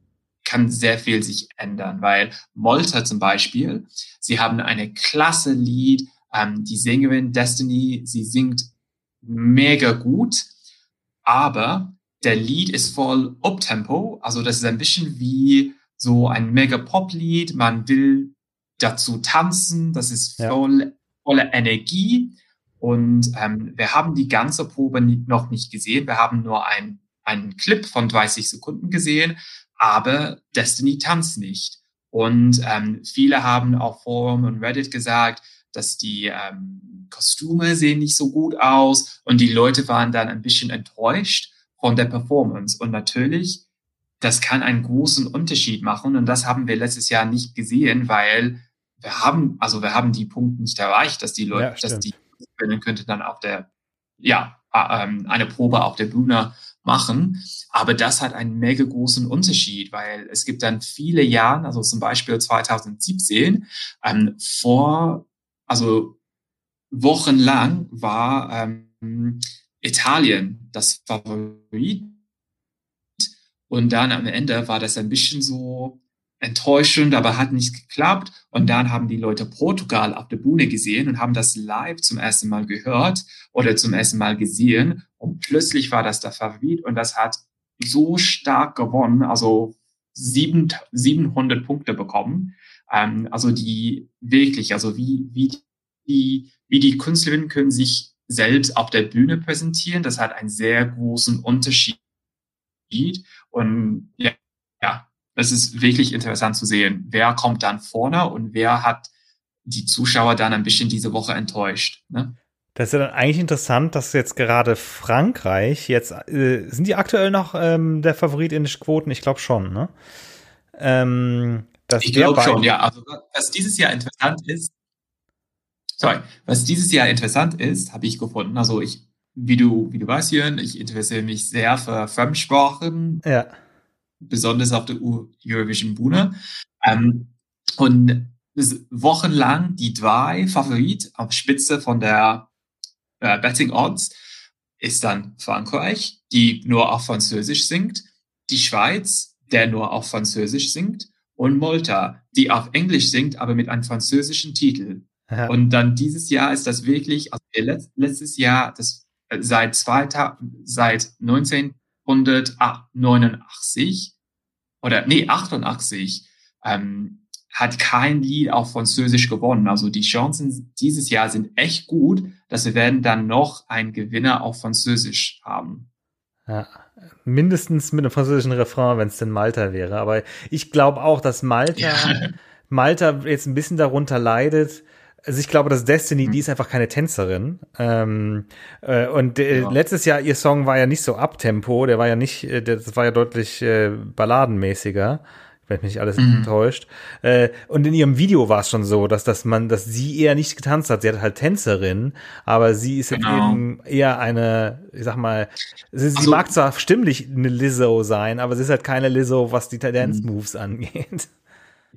kann sehr viel sich ändern, weil Molter zum Beispiel, sie haben eine klasse Lied, ähm, die Sängerin Destiny, sie singt mega gut, aber der Lied ist voll Uptempo, also das ist ein bisschen wie so ein mega Pop-Lied, man will dazu tanzen, das ist voll, ja. voller Energie. Und ähm, wir haben die ganze Probe noch nicht gesehen. Wir haben nur ein, einen Clip von 30 Sekunden gesehen, aber Destiny tanzt nicht. Und ähm, viele haben auf Forum und Reddit gesagt, dass die ähm, Kostüme sehen nicht so gut aus und die Leute waren dann ein bisschen enttäuscht von der Performance. Und natürlich das kann einen großen Unterschied machen. Und das haben wir letztes Jahr nicht gesehen, weil wir haben, also wir haben die Punkte nicht erreicht, dass die Leute, ja, dass die können könnte dann auf der, ja, ähm, eine Probe auf der Bühne machen. Aber das hat einen mega großen Unterschied, weil es gibt dann viele Jahre, also zum Beispiel 2017, ähm, vor, also wochenlang war ähm, Italien das Favorit und dann am Ende war das ein bisschen so enttäuschend, aber hat nicht geklappt. Und dann haben die Leute Portugal auf der Bühne gesehen und haben das live zum ersten Mal gehört oder zum ersten Mal gesehen. Und plötzlich war das der Favorit und das hat so stark gewonnen, also sieben, 700 Punkte bekommen. Ähm, also die wirklich, also wie, wie die, wie die Künstlerinnen können sich selbst auf der Bühne präsentieren. Das hat einen sehr großen Unterschied und ja, ja, es ist wirklich interessant zu sehen, wer kommt dann vorne und wer hat die Zuschauer dann ein bisschen diese Woche enttäuscht. Ne? Das ist ja dann eigentlich interessant, dass jetzt gerade Frankreich jetzt, äh, sind die aktuell noch ähm, der Favorit in den Quoten? Ich glaube schon, ne? Ähm, ich glaube schon, ja. Also was dieses Jahr interessant ist, sorry, was dieses Jahr interessant ist, habe ich gefunden. Also ich wie du, wie du weißt, Jörn, ich interessiere mich sehr für Fremdsprachen. Ja. Besonders auf der Eurovision Bühne. Ähm, und wochenlang die drei Favorit auf Spitze von der äh, Betting Odds ist dann Frankreich, die nur auf Französisch singt, die Schweiz, der nur auf Französisch singt, und Malta, die auf Englisch singt, aber mit einem französischen Titel. Ja. Und dann dieses Jahr ist das wirklich, also letztes Jahr, das seit, zweiter, seit 1989 oder nee, 88 ähm, hat kein Lied auf Französisch gewonnen. Also die Chancen dieses Jahr sind echt gut, dass wir werden dann noch einen Gewinner auf Französisch haben. Ja, mindestens mit einem französischen Refrain, wenn es denn Malta wäre. Aber ich glaube auch, dass Malta, ja. Malta jetzt ein bisschen darunter leidet, also ich glaube, dass Destiny, mhm. die ist einfach keine Tänzerin. Ähm, äh, und äh, ja. letztes Jahr, ihr Song war ja nicht so abtempo, der war ja nicht, äh, das war ja deutlich äh, balladenmäßiger wenn mich nicht alles mhm. enttäuscht. Äh, und in ihrem Video war es schon so, dass, dass man, dass sie eher nicht getanzt hat. Sie hat halt Tänzerin, aber sie ist genau. eben eher eine, ich sag mal, sie, sie also, mag zwar stimmlich eine Lizzo sein, aber sie ist halt keine Lizzo, was die Dance mhm. Moves angeht.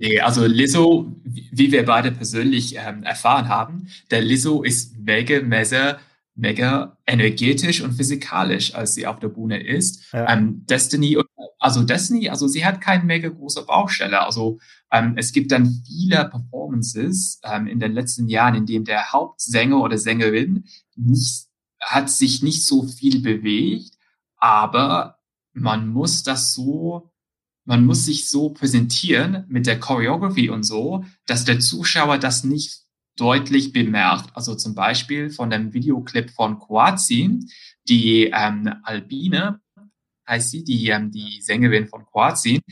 Nee, also Lizzo, wie wir beide persönlich ähm, erfahren haben, der Lizzo ist mega, mega, mega energetisch und physikalisch, als sie auf der Bühne ist. Ja. Ähm, Destiny, also Destiny, also sie hat keine mega große Baustelle. Also ähm, es gibt dann viele Performances ähm, in den letzten Jahren, in dem der Hauptsänger oder Sängerin nicht, hat sich nicht so viel bewegt, aber man muss das so man muss sich so präsentieren mit der Choreography und so, dass der Zuschauer das nicht deutlich bemerkt. Also zum Beispiel von dem Videoclip von Kroatien, die ähm, Albine heißt sie, die, ähm, die Sängerin von Kroatien.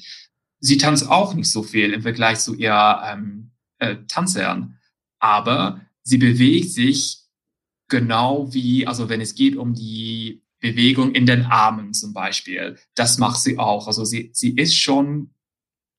Sie tanzt auch nicht so viel im Vergleich zu ihrer ähm, äh, Tanzherren. Aber sie bewegt sich genau wie, also wenn es geht um die Bewegung in den Armen zum Beispiel, das macht sie auch. Also sie, sie ist schon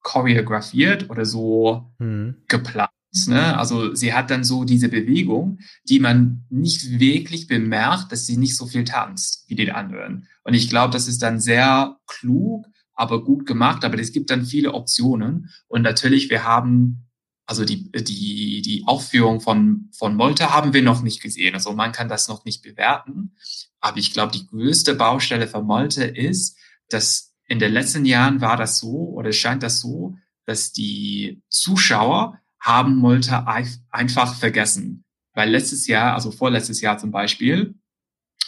choreografiert oder so hm. geplant. Ne? Also sie hat dann so diese Bewegung, die man nicht wirklich bemerkt, dass sie nicht so viel tanzt wie die anderen. Und ich glaube, das ist dann sehr klug, aber gut gemacht. Aber es gibt dann viele Optionen. Und natürlich, wir haben also die, die, die Aufführung von, von Molter haben wir noch nicht gesehen. Also man kann das noch nicht bewerten. Aber ich glaube, die größte Baustelle von Molter ist, dass in den letzten Jahren war das so oder scheint das so, dass die Zuschauer haben Molter einfach vergessen. Weil letztes Jahr, also vorletztes Jahr zum Beispiel,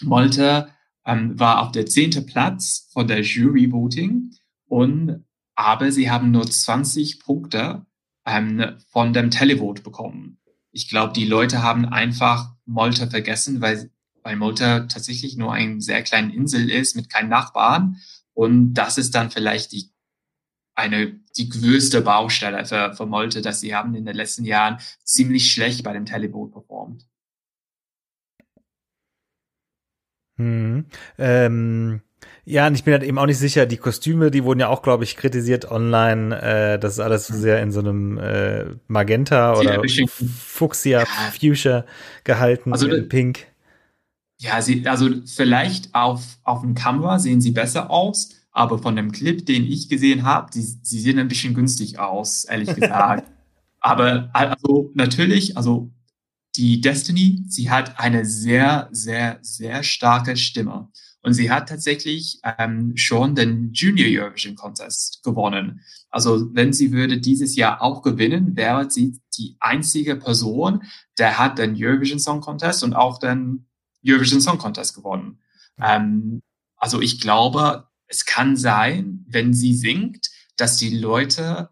Molter ähm, war auf der zehnte Platz von der Jury Voting und aber sie haben nur 20 Punkte ähm, von dem Televote bekommen. Ich glaube, die Leute haben einfach Malta vergessen, weil, weil Malta tatsächlich nur eine sehr kleine Insel ist mit keinen Nachbarn. Und das ist dann vielleicht die eine, die größte Baustelle für, für Malta, dass sie haben in den letzten Jahren ziemlich schlecht bei dem Televote performt. Hm. Ähm, ja, und ich bin halt eben auch nicht sicher, die Kostüme, die wurden ja auch, glaube ich, kritisiert online, äh, das ist alles so sehr in so einem äh, Magenta oder Fuchsia, ja. Fuchsia gehalten, also, in Pink. Ja, sie, also vielleicht auf, auf dem Kamera sehen sie besser aus, aber von dem Clip, den ich gesehen habe, die, sie sehen ein bisschen günstig aus, ehrlich gesagt. aber also natürlich, also die Destiny, sie hat eine sehr, sehr, sehr starke Stimme. Und sie hat tatsächlich ähm, schon den Junior Eurovision Contest gewonnen. Also wenn sie würde dieses Jahr auch gewinnen, wäre sie die einzige Person, der hat den Eurovision Song Contest und auch den Eurovision Song Contest gewonnen. Ähm, also ich glaube, es kann sein, wenn sie singt, dass die Leute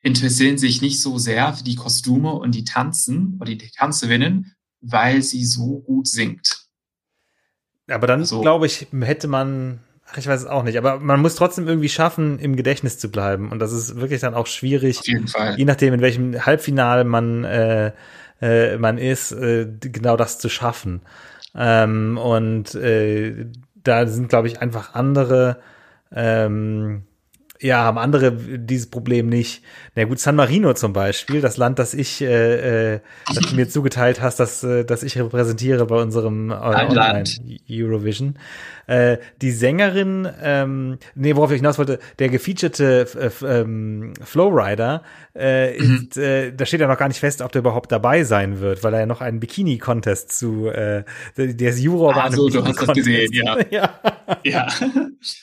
interessieren sich nicht so sehr für die Kostüme und die Tanzen oder die Tanzerinnen, weil sie so gut singt. Aber dann, so. glaube ich, hätte man, ach, ich weiß es auch nicht, aber man muss trotzdem irgendwie schaffen, im Gedächtnis zu bleiben. Und das ist wirklich dann auch schwierig, je nachdem, in welchem Halbfinale man, äh, äh, man ist, äh, genau das zu schaffen. Ähm, und äh, da sind, glaube ich, einfach andere ähm, ja, haben andere dieses Problem nicht. Na gut, San Marino zum Beispiel, das Land, das ich, äh, äh, das du mir zugeteilt hast, das, äh, das ich repräsentiere bei unserem äh, Online Eurovision. Äh, die Sängerin, ähm, nee, worauf ich hinaus wollte, der gefeaturete äh, ähm, Flowrider, äh, mhm. ist, äh, da steht ja noch gar nicht fest, ob der überhaupt dabei sein wird, weil er ja noch einen Bikini-Contest zu, äh, der ist Juror bei einem so, du hast das gesehen, ja. ja. ja.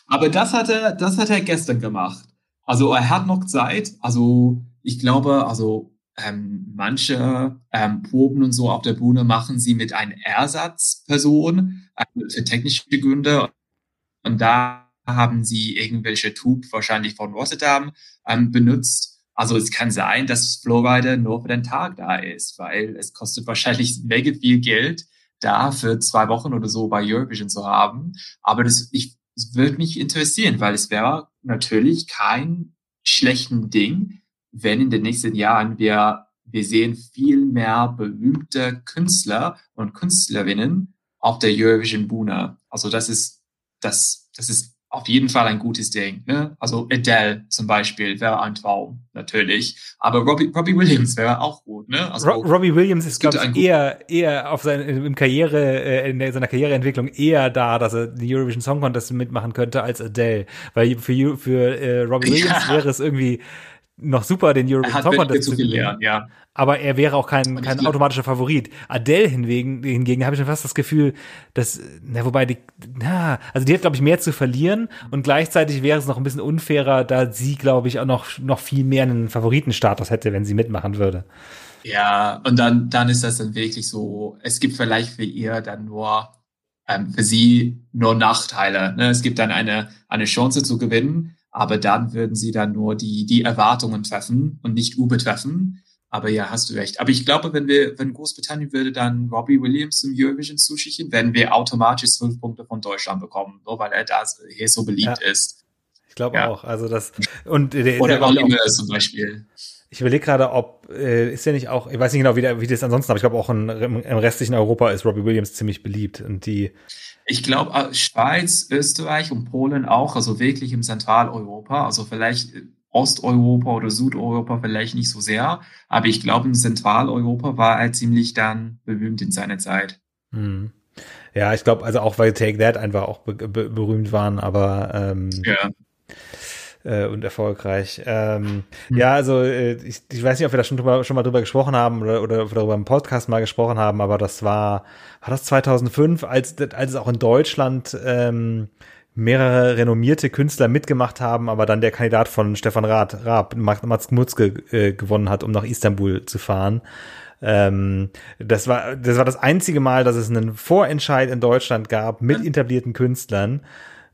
Aber das hat er, das hat er gestern gemacht. Also er hat noch Zeit. Also ich glaube, also ähm, manche ähm, Proben und so auf der Bühne machen sie mit einer Ersatzperson äh, für technische Gründe. Und da haben sie irgendwelche Tube wahrscheinlich von Rotterdam ähm, benutzt. Also es kann sein, dass Flowrider nur für den Tag da ist, weil es kostet wahrscheinlich mega viel Geld, da für zwei Wochen oder so bei Eurovision zu haben. Aber das, ich, das würde mich interessieren, weil es wäre natürlich kein schlechten Ding, wenn in den nächsten Jahren wir, wir sehen viel mehr berühmte Künstler und Künstlerinnen auf der Eurovision Bühne. Also das ist, das, das ist auf jeden Fall ein gutes Ding. Ne? Also Adele zum Beispiel wäre ein Traum, natürlich. Aber Robbie, Robbie Williams wäre auch gut. Ne? Also Ro Robbie Williams ist, glaube ich, eher, eher auf seine, im Karriere, äh, in seiner Karriereentwicklung eher da, dass er die Eurovision Song Contest mitmachen könnte als Adele. Weil für, für äh, Robbie Williams ja. wäre es irgendwie noch super, den Eurovision Song Contest zu gewinnen. Ja. Aber er wäre auch kein, kein automatischer Favorit. Adele hingegen, hingegen habe ich schon fast das Gefühl, dass, na, wobei die, na, also die hat, glaube ich, mehr zu verlieren und gleichzeitig wäre es noch ein bisschen unfairer, da sie, glaube ich, auch noch, noch viel mehr einen Favoritenstatus hätte, wenn sie mitmachen würde. Ja, und dann, dann ist das dann wirklich so, es gibt vielleicht für ihr dann nur, ähm, für sie nur Nachteile. Ne? Es gibt dann eine, eine Chance zu gewinnen, aber dann würden sie dann nur die, die Erwartungen treffen und nicht übertreffen. Aber ja, hast du recht. Aber ich glaube, wenn wir, wenn Großbritannien würde dann Robbie Williams zum Eurovision zuschicken, werden wir automatisch zwölf Punkte von Deutschland bekommen, nur weil er da hier so beliebt ja. ist. Ich glaube ja. auch. Also das und der, oder Olli Müller zum Beispiel. Ich überlege gerade, ob äh, ist ja nicht auch, ich weiß nicht genau, wie, der, wie das ansonsten, aber ich glaube auch in, im restlichen Europa ist Robbie Williams ziemlich beliebt und die. Ich glaube äh, Schweiz, Österreich und Polen auch, also wirklich im Zentraleuropa, also vielleicht Osteuropa oder Südeuropa vielleicht nicht so sehr, aber ich glaube, in Zentraleuropa war er ziemlich dann berühmt in seiner Zeit. Hm. Ja, ich glaube, also auch weil Take That einfach auch be be berühmt waren, aber ähm, ja. Äh, und erfolgreich. Ähm, hm. Ja, also äh, ich, ich weiß nicht, ob wir da schon, drüber, schon mal drüber gesprochen haben oder, oder darüber im Podcast mal gesprochen haben, aber das war, war das 2005, als, als es auch in Deutschland ähm, mehrere renommierte Künstler mitgemacht haben, aber dann der Kandidat von Stefan Rath, Raab, Mats Mutzke, äh, gewonnen hat, um nach Istanbul zu fahren. Ähm, das war das war das einzige Mal, dass es einen Vorentscheid in Deutschland gab mit etablierten Künstlern.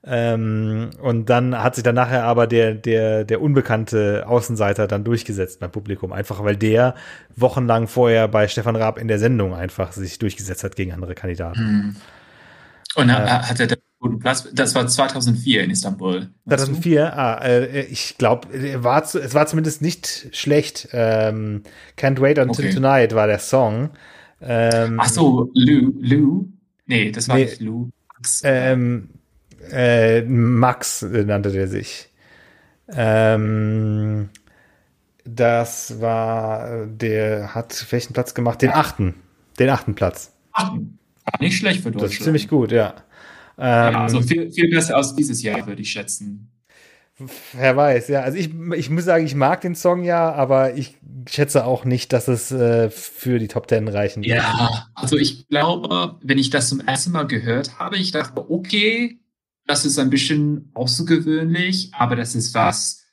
Ähm, und dann hat sich dann nachher aber der, der, der unbekannte Außenseiter dann durchgesetzt beim Publikum. Einfach weil der wochenlang vorher bei Stefan Raab in der Sendung einfach sich durchgesetzt hat gegen andere Kandidaten. Hm. Und äh, hat er guten Platz. Das war 2004 in Istanbul. 2004, ah, äh, ich glaube, war es war zumindest nicht schlecht. Ähm, Can't Wait Until okay. Tonight war der Song. Ähm, Ach so, Lou, Lou? Nee, das war nee, nicht Lou. Ähm, äh, Max nannte der sich. Ähm, das war, der hat welchen Platz gemacht? Den achten. Den achten Platz. Achten. Nicht schlecht für Deutschland. Das ist ziemlich gut, ja. Ähm, ja, also viel, viel besser aus dieses Jahr, würde ich schätzen. Wer weiß, ja. Also ich, ich muss sagen, ich mag den Song ja, aber ich schätze auch nicht, dass es äh, für die Top Ten reichen wird. Ja, also ich glaube, wenn ich das zum ersten Mal gehört habe, ich dachte, okay, das ist ein bisschen außergewöhnlich, aber das ist was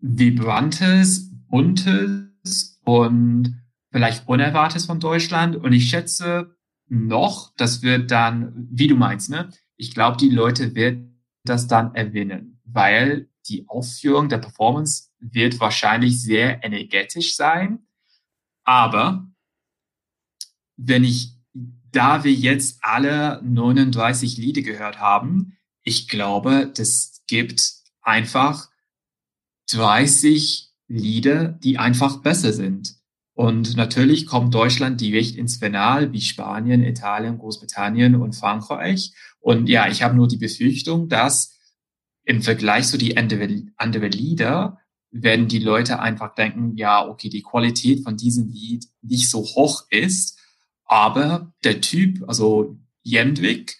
Vibrantes, Buntes und vielleicht Unerwartetes von Deutschland. Und ich schätze, noch, das wird dann, wie du meinst, ne? Ich glaube, die Leute werden das dann erwinnen, weil die Ausführung der Performance wird wahrscheinlich sehr energetisch sein. Aber wenn ich, da wir jetzt alle 39 Lieder gehört haben, ich glaube, das gibt einfach 30 Lieder, die einfach besser sind. Und natürlich kommt Deutschland direkt ins Finale, wie Spanien, Italien, Großbritannien und Frankreich. Und ja, ich habe nur die Befürchtung, dass im Vergleich zu die andere Lieder werden die Leute einfach denken, ja, okay, die Qualität von diesem Lied nicht so hoch ist, aber der Typ, also Jendrik,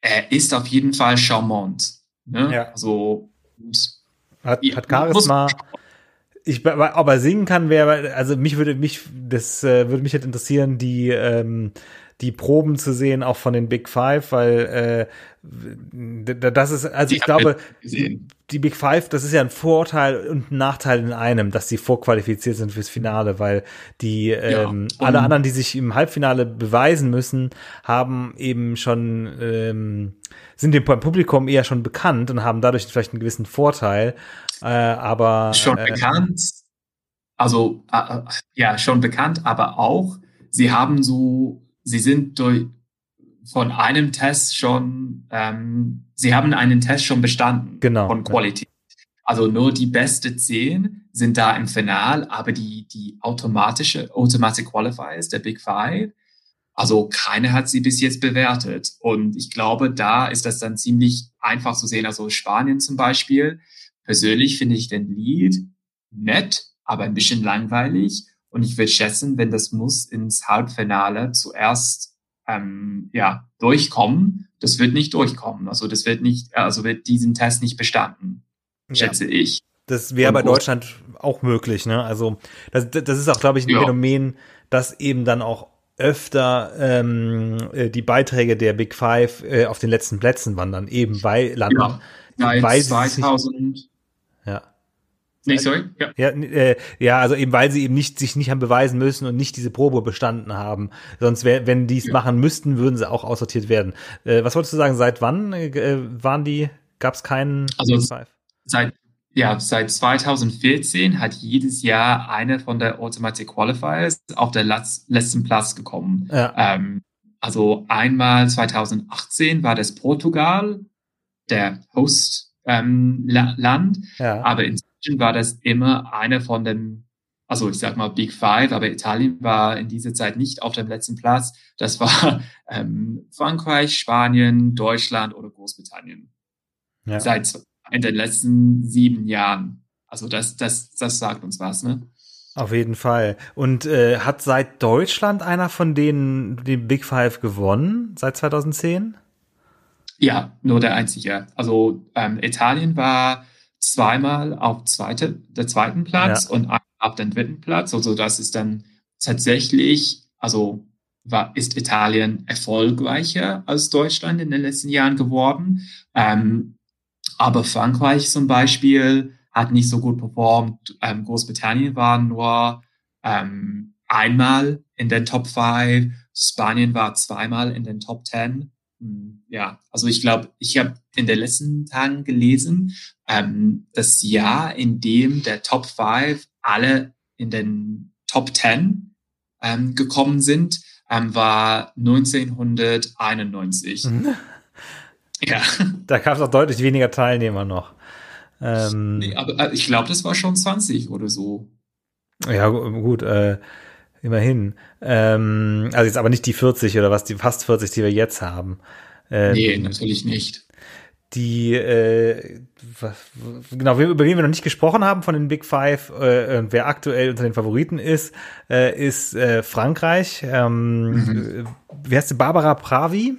er ist auf jeden Fall charmant. Ne? Ja. Also hat, hat Charisma, ich, ob er singen kann, wäre, also mich würde mich, das äh, würde mich halt interessieren, die, ähm, die Proben zu sehen, auch von den Big Five, weil äh, das ist, also ich glaube, die Big Five, das ist ja ein Vorteil und ein Nachteil in einem, dass sie vorqualifiziert sind fürs Finale, weil die ähm, ja, alle anderen, die sich im Halbfinale beweisen müssen, haben eben schon ähm, sind dem Publikum eher schon bekannt und haben dadurch vielleicht einen gewissen Vorteil. Äh, aber schon äh, bekannt. Also äh, ja, schon bekannt, aber auch sie haben so, sie sind durch von einem Test schon, ähm, sie haben einen Test schon bestanden genau, von Qualität. Also nur die beste zehn sind da im Final, aber die, die automatische, Automatic Qualifiers, der Big Five, also keine hat sie bis jetzt bewertet. Und ich glaube, da ist das dann ziemlich einfach zu sehen. Also Spanien zum Beispiel. Persönlich finde ich den Lied nett, aber ein bisschen langweilig. Und ich würde schätzen, wenn das muss ins Halbfinale zuerst ähm, ja durchkommen, das wird nicht durchkommen. Also das wird nicht, also wird diesen Test nicht bestanden, schätze ja. ich. Das wäre bei Deutschland auch möglich, ne? Also das, das ist auch, glaube ich, ein ja. Phänomen, dass eben dann auch öfter ähm, äh, die Beiträge der Big Five äh, auf den letzten Plätzen wandern, eben bei Landen. Ja, weil 2000. Nee, sorry. Ja. Ja, äh, ja, also eben weil sie eben nicht sich nicht haben beweisen müssen und nicht diese Probe bestanden haben. Sonst wär, wenn die es ja. machen müssten, würden sie auch aussortiert werden. Äh, was wolltest du sagen? Seit wann äh, waren die? Gab es keinen also? Seit ja, seit 2014 hat jedes Jahr eine von der Automatic Qualifiers auf der letzten Platz gekommen. Ja. Ähm, also einmal 2018 war das Portugal, der Host ähm, Land, ja. aber inzwischen war das immer eine von den, also ich sag mal Big Five, aber Italien war in dieser Zeit nicht auf dem letzten Platz. Das war ähm, Frankreich, Spanien, Deutschland oder Großbritannien. Ja. Seit in den letzten sieben Jahren. Also das, das, das sagt uns was, ne? Auf jeden Fall. Und äh, hat seit Deutschland einer von denen die Big Five gewonnen, seit 2010? Ja, nur der einzige. Also ähm, Italien war zweimal auf zweite, der zweiten Platz ja. und auf den dritten Platz. Also das ist dann tatsächlich, also war, ist Italien erfolgreicher als Deutschland in den letzten Jahren geworden. Ähm, aber Frankreich zum Beispiel hat nicht so gut performt. Ähm, Großbritannien war nur ähm, einmal in den Top 5. Spanien war zweimal in den Top 10. Ja, also ich glaube, ich habe in den letzten Tagen gelesen, ähm, das Jahr, in dem der Top 5 alle in den Top 10 ähm, gekommen sind, ähm, war 1991. Ja. Da gab es auch deutlich weniger Teilnehmer noch. Ähm, nee, aber äh, ich glaube, das war schon 20 oder so. Ja, gut, äh, immerhin. Ähm, also jetzt aber nicht die 40 oder was, die fast 40, die wir jetzt haben. Ähm, nee, natürlich nicht. Die, äh, was, genau, über wen wir noch nicht gesprochen haben von den Big Five, äh, wer aktuell unter den Favoriten ist, äh, ist äh, Frankreich. Ähm, mhm. Wie heißt sie? Barbara Pravi?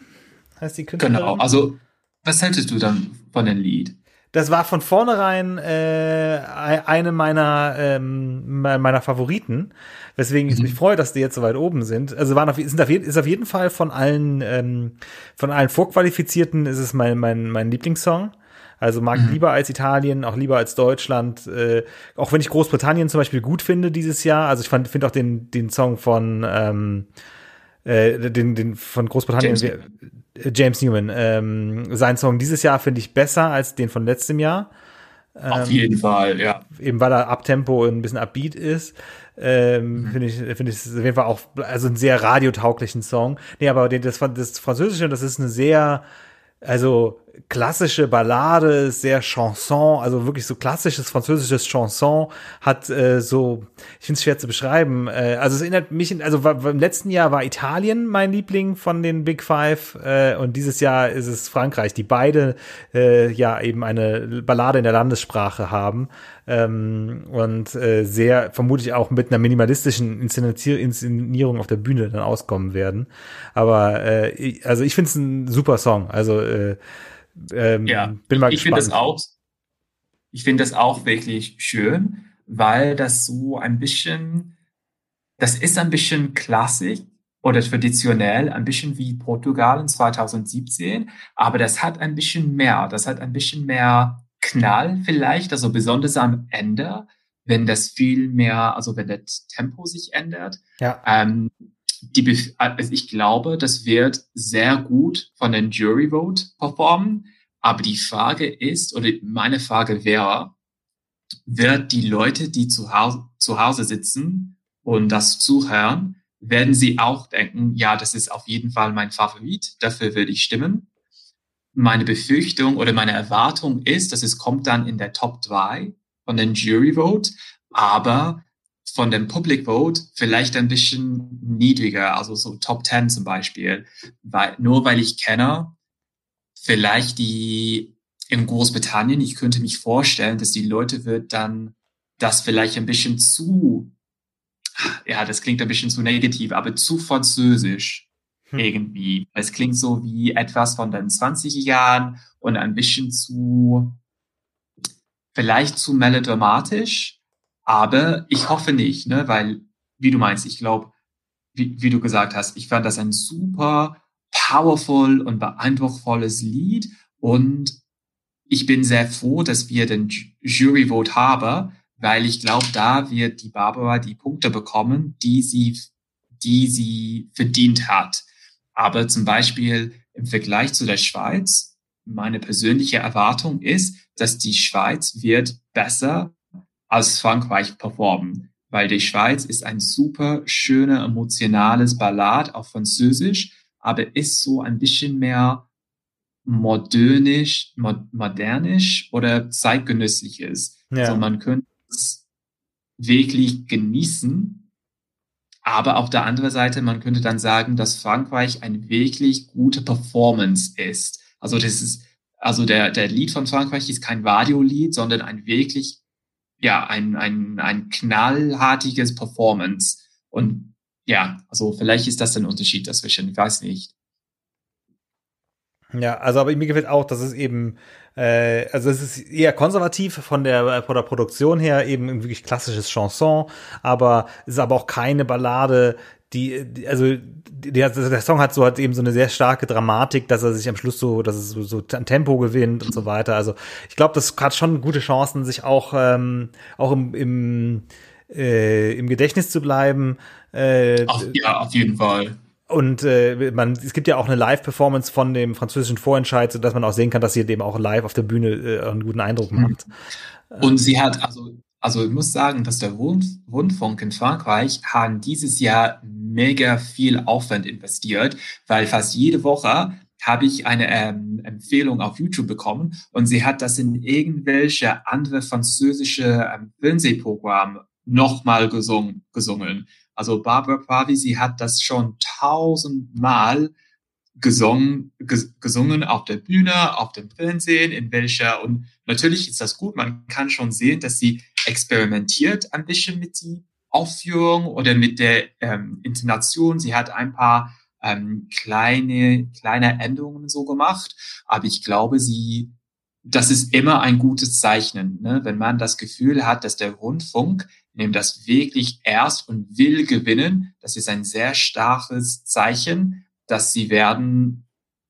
Heißt die Künstlerin? Genau, also was hältst du dann von dem Lied? Das war von vornherein äh, eine meiner ähm, meiner Favoriten, weswegen ich mhm. mich freue, dass die jetzt so weit oben sind. Also waren auf, sind auf, ist auf jeden Fall von allen ähm, von allen Vorqualifizierten ist es mein mein mein Lieblingssong. Also mag mhm. lieber als Italien, auch lieber als Deutschland. Äh, auch wenn ich Großbritannien zum Beispiel gut finde dieses Jahr. Also ich finde auch den den Song von ähm, äh, den den von Großbritannien James. James Newman. Ähm, sein Song dieses Jahr finde ich besser als den von letztem Jahr. Ähm, Auf jeden Fall, ja. Eben weil er Abtempo ein bisschen upbeat ist. Ähm, mhm. Finde ich, finde ich auf jeden Fall auch, also einen sehr radiotauglichen Song. Nee, aber das, das Französische, das ist eine sehr, also klassische Ballade, sehr Chanson, also wirklich so klassisches französisches Chanson, hat äh, so, ich finde es schwer zu beschreiben, äh, also es erinnert mich, also im letzten Jahr war Italien mein Liebling von den Big Five äh, und dieses Jahr ist es Frankreich, die beide äh, ja eben eine Ballade in der Landessprache haben ähm, und äh, sehr vermutlich auch mit einer minimalistischen Inszenierung auf der Bühne dann auskommen werden. Aber äh, also ich finde es ein super Song, also äh, ähm, ja, bin mal ich, ich finde das auch. Ich finde das auch wirklich schön, weil das so ein bisschen, das ist ein bisschen klassisch oder traditionell, ein bisschen wie Portugal in 2017, aber das hat ein bisschen mehr, das hat ein bisschen mehr Knall vielleicht, also besonders am Ende, wenn das viel mehr, also wenn das Tempo sich ändert. Ja. Ähm, die, also ich glaube, das wird sehr gut von den Jury Vote performen. Aber die Frage ist, oder meine Frage wäre, wird die Leute, die zu Hause, zu Hause sitzen und das zuhören, werden sie auch denken, ja, das ist auf jeden Fall mein Favorit, dafür würde ich stimmen. Meine Befürchtung oder meine Erwartung ist, dass es kommt dann in der Top 3 von den Jury Vote, aber von dem Public Vote vielleicht ein bisschen niedriger, also so Top 10 zum Beispiel. Weil, nur weil ich kenne, vielleicht die in Großbritannien, ich könnte mich vorstellen, dass die Leute wird dann das vielleicht ein bisschen zu, ja, das klingt ein bisschen zu negativ, aber zu französisch hm. irgendwie. Es klingt so wie etwas von den 20er Jahren und ein bisschen zu, vielleicht zu melodramatisch aber ich hoffe nicht, ne? weil, wie du meinst, ich glaube, wie, wie du gesagt hast, ich fand das ein super powerful und beeindrucksvolles Lied und ich bin sehr froh, dass wir den Jury Vote haben, weil ich glaube, da wird die Barbara die Punkte bekommen, die sie, die sie verdient hat. Aber zum Beispiel im Vergleich zu der Schweiz, meine persönliche Erwartung ist, dass die Schweiz wird besser als Frankreich performen, weil die Schweiz ist ein super schöner emotionales Ballad auf Französisch, aber ist so ein bisschen mehr modernisch, modernisch oder zeitgenössisches. Ja. Also man könnte es wirklich genießen, aber auf der anderen Seite, man könnte dann sagen, dass Frankreich eine wirklich gute Performance ist. Also das ist, also der, der Lied von Frankreich ist kein Radiolied, sondern ein wirklich, ja, ein, ein, ein knallhartiges Performance. Und ja, also vielleicht ist das ein Unterschied dazwischen, ich weiß nicht. Ja, also aber mir gefällt auch, dass es eben, äh, also es ist eher konservativ von der, von der Produktion her, eben wirklich klassisches Chanson, aber es ist aber auch keine Ballade, die, die also die, der, der Song hat so hat eben so eine sehr starke Dramatik, dass er sich am Schluss so, dass es so, so Tempo gewinnt und so weiter. Also ich glaube, das hat schon gute Chancen, sich auch ähm, auch im, im äh, im Gedächtnis zu bleiben. Äh, Ach, ja, auf jeden Fall. Und äh, man, es gibt ja auch eine Live-Performance von dem französischen Vorentscheid, so dass man auch sehen kann, dass sie dem auch live auf der Bühne äh, einen guten Eindruck mhm. macht. Und sie hat, also, also ich muss sagen, dass der Rundfunk in Frankreich haben dieses Jahr mega viel Aufwand investiert, weil fast jede Woche habe ich eine ähm, Empfehlung auf YouTube bekommen und sie hat das in irgendwelche andere französische ähm, Fernsehprogramm nochmal gesungen, gesungen. Also Barbara Pravi, sie hat das schon tausendmal gesungen, gesungen auf der Bühne, auf dem Fernsehen, in welcher, und natürlich ist das gut, man kann schon sehen, dass sie experimentiert ein bisschen mit die Aufführung oder mit der ähm, Intonation. Sie hat ein paar ähm, kleine, kleine Änderungen so gemacht, aber ich glaube, sie, das ist immer ein gutes Zeichen, ne? wenn man das Gefühl hat, dass der Rundfunk nehmen das wirklich erst und will gewinnen. Das ist ein sehr starkes Zeichen, dass sie werden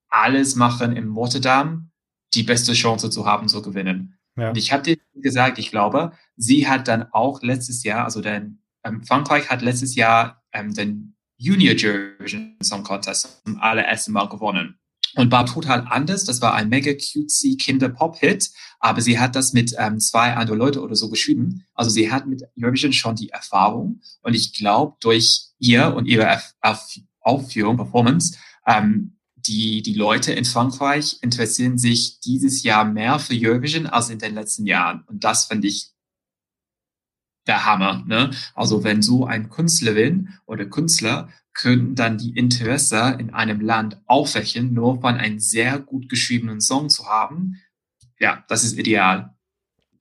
alles machen in Rotterdam, die beste Chance zu haben, zu gewinnen. Ja. Und ich habe dir gesagt, ich glaube, sie hat dann auch letztes Jahr, also den, ähm, Frankreich hat letztes Jahr ähm, den Junior Eurovision Song Contest zum allerersten Mal gewonnen und war total anders. Das war ein mega cutesy Kinder-Pop-Hit, aber sie hat das mit ähm, zwei andere Leute oder so geschrieben. Also sie hat mit Eurovision schon die Erfahrung und ich glaube, durch ihr und ihre Aufführung, Performance, ähm, die, die Leute in Frankreich interessieren sich dieses Jahr mehr für Eurovision als in den letzten Jahren. Und das finde ich der Hammer. Ne? Also wenn so ein Künstlerin oder Künstler können dann die Interesse in einem Land aufwecken, nur von einem sehr gut geschriebenen Song zu haben. Ja, das ist ideal.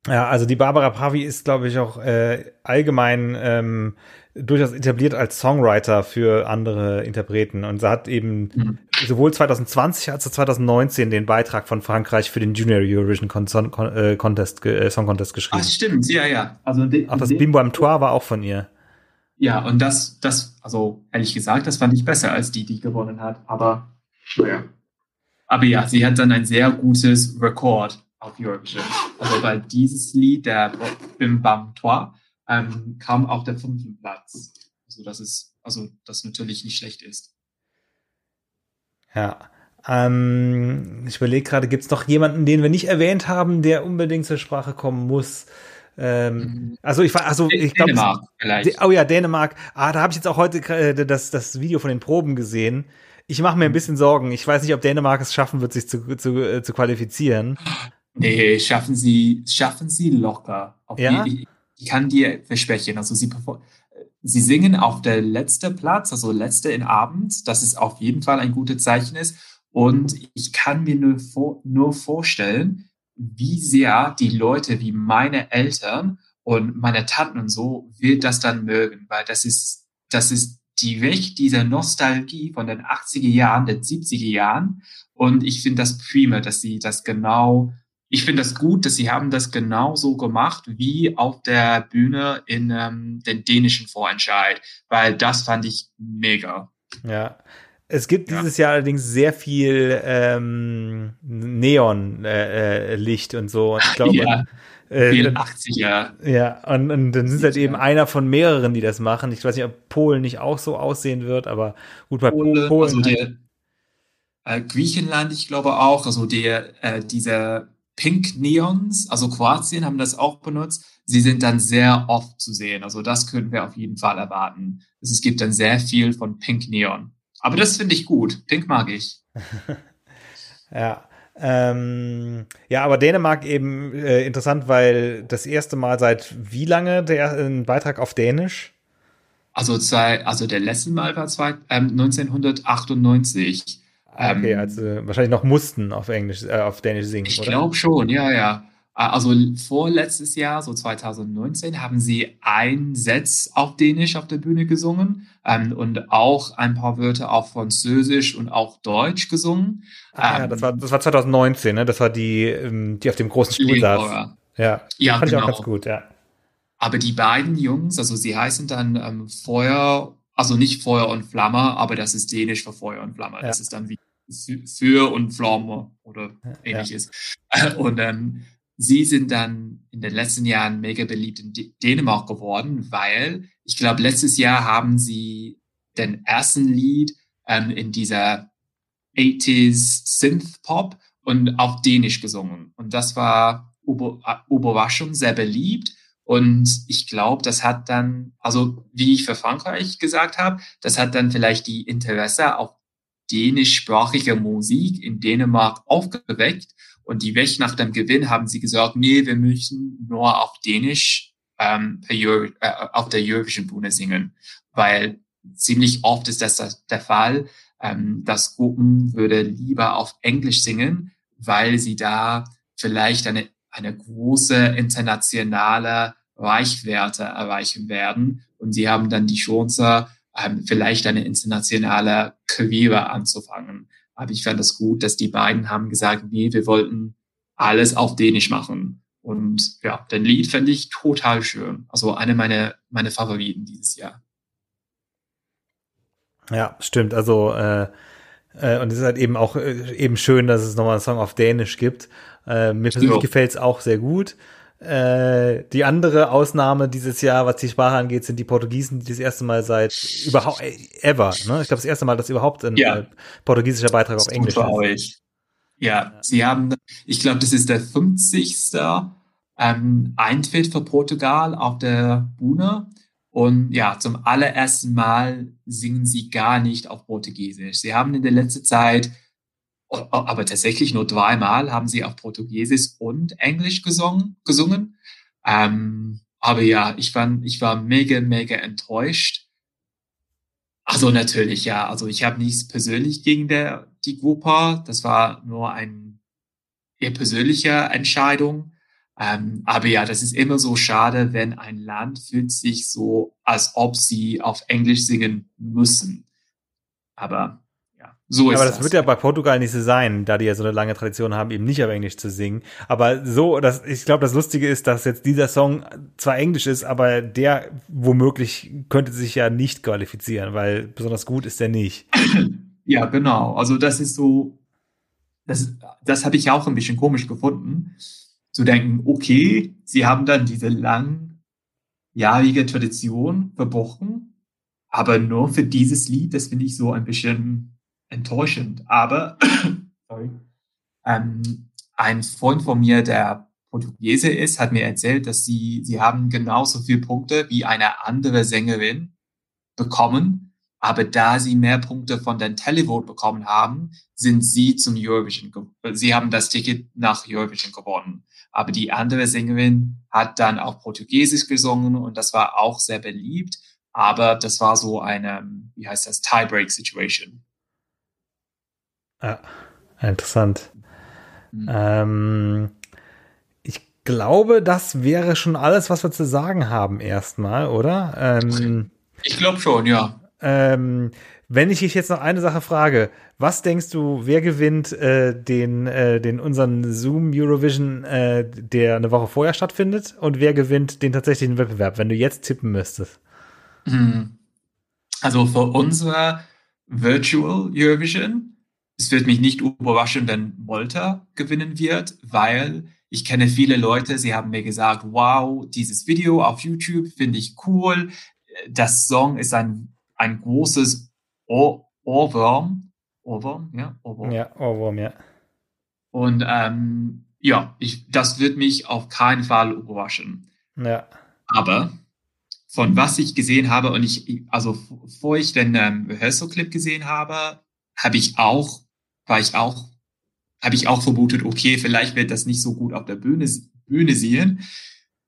Ja, also die Barbara Pravi ist, glaube ich, auch äh, allgemein ähm, durchaus etabliert als Songwriter für andere Interpreten und sie hat eben mhm. sowohl 2020 als auch 2019 den Beitrag von Frankreich für den Junior Eurovision Con Con äh, Contest, äh, Song Contest geschrieben. Ach, stimmt, ja, ja. Also auch das Bimbo am Tor war auch von ihr. Ja, und das, das, also ehrlich gesagt, das fand ich besser als die, die gewonnen hat. Aber naja. Aber ja, sie hat dann ein sehr gutes Rekord auf Eurovision. Also weil dieses Lied, der Bim Bam Toi, ähm, kam auf der fünften Platz. Also das ist, also das natürlich nicht schlecht ist. Ja. Ähm, ich überlege gerade, gibt es noch jemanden, den wir nicht erwähnt haben, der unbedingt zur Sprache kommen muss? Ähm, mhm. also ich war, also ich glaube, oh ja, Dänemark. Ah, da habe ich jetzt auch heute äh, das, das Video von den Proben gesehen. Ich mache mir ein mhm. bisschen Sorgen. Ich weiß nicht, ob Dänemark es schaffen wird, sich zu, zu, äh, zu qualifizieren. Nee, schaffen sie, schaffen sie locker. Auf ja? Die, ich kann dir versprechen, also sie, sie singen auf der letzte Platz, also letzte in Abend, das ist auf jeden Fall ein gutes Zeichen ist. Und ich kann mir nur, vor, nur vorstellen, wie sehr die Leute wie meine Eltern und meine Tanten und so wird das dann mögen, weil das ist, das ist die Weg dieser Nostalgie von den 80er Jahren, den 70er Jahren. Und ich finde das prima, dass sie das genau, ich finde das gut, dass sie haben das genauso gemacht wie auf der Bühne in ähm, den dänischen Vorentscheid, weil das fand ich mega. Ja, es gibt ja. dieses Jahr allerdings sehr viel ähm, Neonlicht äh, äh und so. Und ich glaube, ja. Äh, 80er. Ja, und, und dann sind halt eben einer von mehreren, die das machen. Ich weiß nicht, ob Polen nicht auch so aussehen wird, aber gut, bei Pole, Polen. Also der, äh, Griechenland, ich glaube auch, also der, äh, diese Pink Neons, also Kroatien haben das auch benutzt. Sie sind dann sehr oft zu sehen. Also das könnten wir auf jeden Fall erwarten. Es gibt dann sehr viel von Pink Neon. Aber das finde ich gut. Pink mag ich. ja. Ähm, ja, aber Dänemark eben äh, interessant, weil das erste Mal seit wie lange der ein Beitrag auf Dänisch? Also, zwei, also der letzte Mal war zwei, ähm, 1998. Okay, ähm, also wahrscheinlich noch mussten auf Englisch, äh, auf Dänisch singen. Ich glaube schon, ja, ja. Also vorletztes Jahr, so 2019, haben sie ein Satz auf Dänisch auf der Bühne gesungen ähm, und auch ein paar Wörter auf Französisch und auch Deutsch gesungen. Ah, ja, das war, das war 2019, ne? Das war die, ähm, die auf dem großen Stuhl saß. Ja, ja fand genau. ich auch ganz gut, ja. Aber die beiden Jungs, also sie heißen dann ähm, Feuer, also nicht Feuer und Flamme, aber das ist Dänisch für Feuer und Flamme. Ja. Das ist dann wie für und Flamme oder ähnliches. Ja. Und ähm, sie sind dann in den letzten Jahren mega beliebt in Dänemark geworden, weil ich glaube, letztes Jahr haben sie den ersten Lied ähm, in dieser 80s Synth Pop und auf Dänisch gesungen. Und das war Überraschung sehr beliebt. Und ich glaube, das hat dann, also wie ich für Frankreich gesagt habe, das hat dann vielleicht die Interesse auf dänischsprachige Musik in Dänemark aufgeweckt. Und die Weg nach dem Gewinn haben sie gesagt, nee, wir müssen nur auf Dänisch ähm, Euro, äh, auf der Eurovision Bühne singen, weil ziemlich oft ist das der Fall, ähm, dass Gruppen würde lieber auf Englisch singen, weil sie da vielleicht eine, eine große internationale Reichwerte erreichen werden und sie haben dann die Chance, ähm, vielleicht eine internationale Karriere anzufangen. Aber ich fand das gut, dass die beiden haben gesagt, nee, wir wollten alles auf Dänisch machen. Und ja, den Lied fand ich total schön. Also eine meiner meine Favoriten dieses Jahr. Ja, stimmt. Also äh, äh, und es ist halt eben auch äh, eben schön, dass es nochmal einen Song auf Dänisch gibt. Äh, mir persönlich gefällt es auch sehr gut. Äh, die andere Ausnahme dieses Jahr, was die Sprache angeht, sind die Portugiesen, die das erste Mal seit überhaupt äh, ever, ne? Ich glaube, das erste Mal, dass überhaupt ein ja. äh, portugiesischer Beitrag auf Englisch ist. Ja, sie haben, ich glaube, das ist der 50. Ähm, Eintritt für Portugal auf der Bühne. Und ja, zum allerersten Mal singen sie gar nicht auf Portugiesisch. Sie haben in der letzten Zeit aber tatsächlich nur dreimal haben sie auf Portugiesisch und Englisch gesungen. gesungen. Ähm, aber ja, ich war, ich war mega, mega enttäuscht. Also natürlich, ja. Also ich habe nichts persönlich gegen der, die Gruppe. Das war nur ein eher persönliche Entscheidung. Ähm, aber ja, das ist immer so schade, wenn ein Land fühlt sich so, als ob sie auf Englisch singen müssen. Aber so ist aber das, das wird ja bei Portugal nicht so sein, da die ja so eine lange Tradition haben, eben nicht auf Englisch zu singen. Aber so, das, ich glaube, das Lustige ist, dass jetzt dieser Song zwar Englisch ist, aber der womöglich könnte sich ja nicht qualifizieren, weil besonders gut ist der nicht. Ja, genau. Also das ist so, das, das habe ich auch ein bisschen komisch gefunden, zu denken, okay, sie haben dann diese langjährige Tradition verbrochen, aber nur für dieses Lied, das finde ich so ein bisschen enttäuschend. Aber ähm, ein Freund von mir, der Portugiese ist, hat mir erzählt, dass sie, sie haben genauso viele Punkte wie eine andere Sängerin bekommen. Aber da sie mehr Punkte von den Televote bekommen haben, sind sie zum Eurovision, sie haben das Ticket nach Eurovision gewonnen. Aber die andere Sängerin hat dann auch Portugiesisch gesungen und das war auch sehr beliebt. Aber das war so eine, wie heißt das, Tiebreak-Situation. Ja, interessant. Mhm. Ähm, ich glaube, das wäre schon alles, was wir zu sagen haben, erstmal, oder? Ähm, ich glaube schon, ja. Ähm, wenn ich dich jetzt noch eine Sache frage, was denkst du, wer gewinnt äh, den, äh, den unseren Zoom Eurovision, äh, der eine Woche vorher stattfindet, und wer gewinnt den tatsächlichen Wettbewerb, wenn du jetzt tippen müsstest? Hm. Also für unsere Virtual Eurovision es wird mich nicht überraschen, wenn Molter gewinnen wird, weil ich kenne viele Leute, sie haben mir gesagt, wow, dieses Video auf YouTube finde ich cool. Das Song ist ein, ein großes Ohr Ohrwurm Ohrwurm, ja, Ohrwurm. Ja, Ohrwurm, ja. Und ähm, ja, ich, das wird mich auf keinen Fall überraschen. Ja. Aber von was ich gesehen habe und ich, also bevor ich den ähm, Rehearsal-Clip gesehen habe, habe ich auch, war ich auch, habe ich auch vermutet, okay, vielleicht wird das nicht so gut auf der Bühne, Bühne sehen,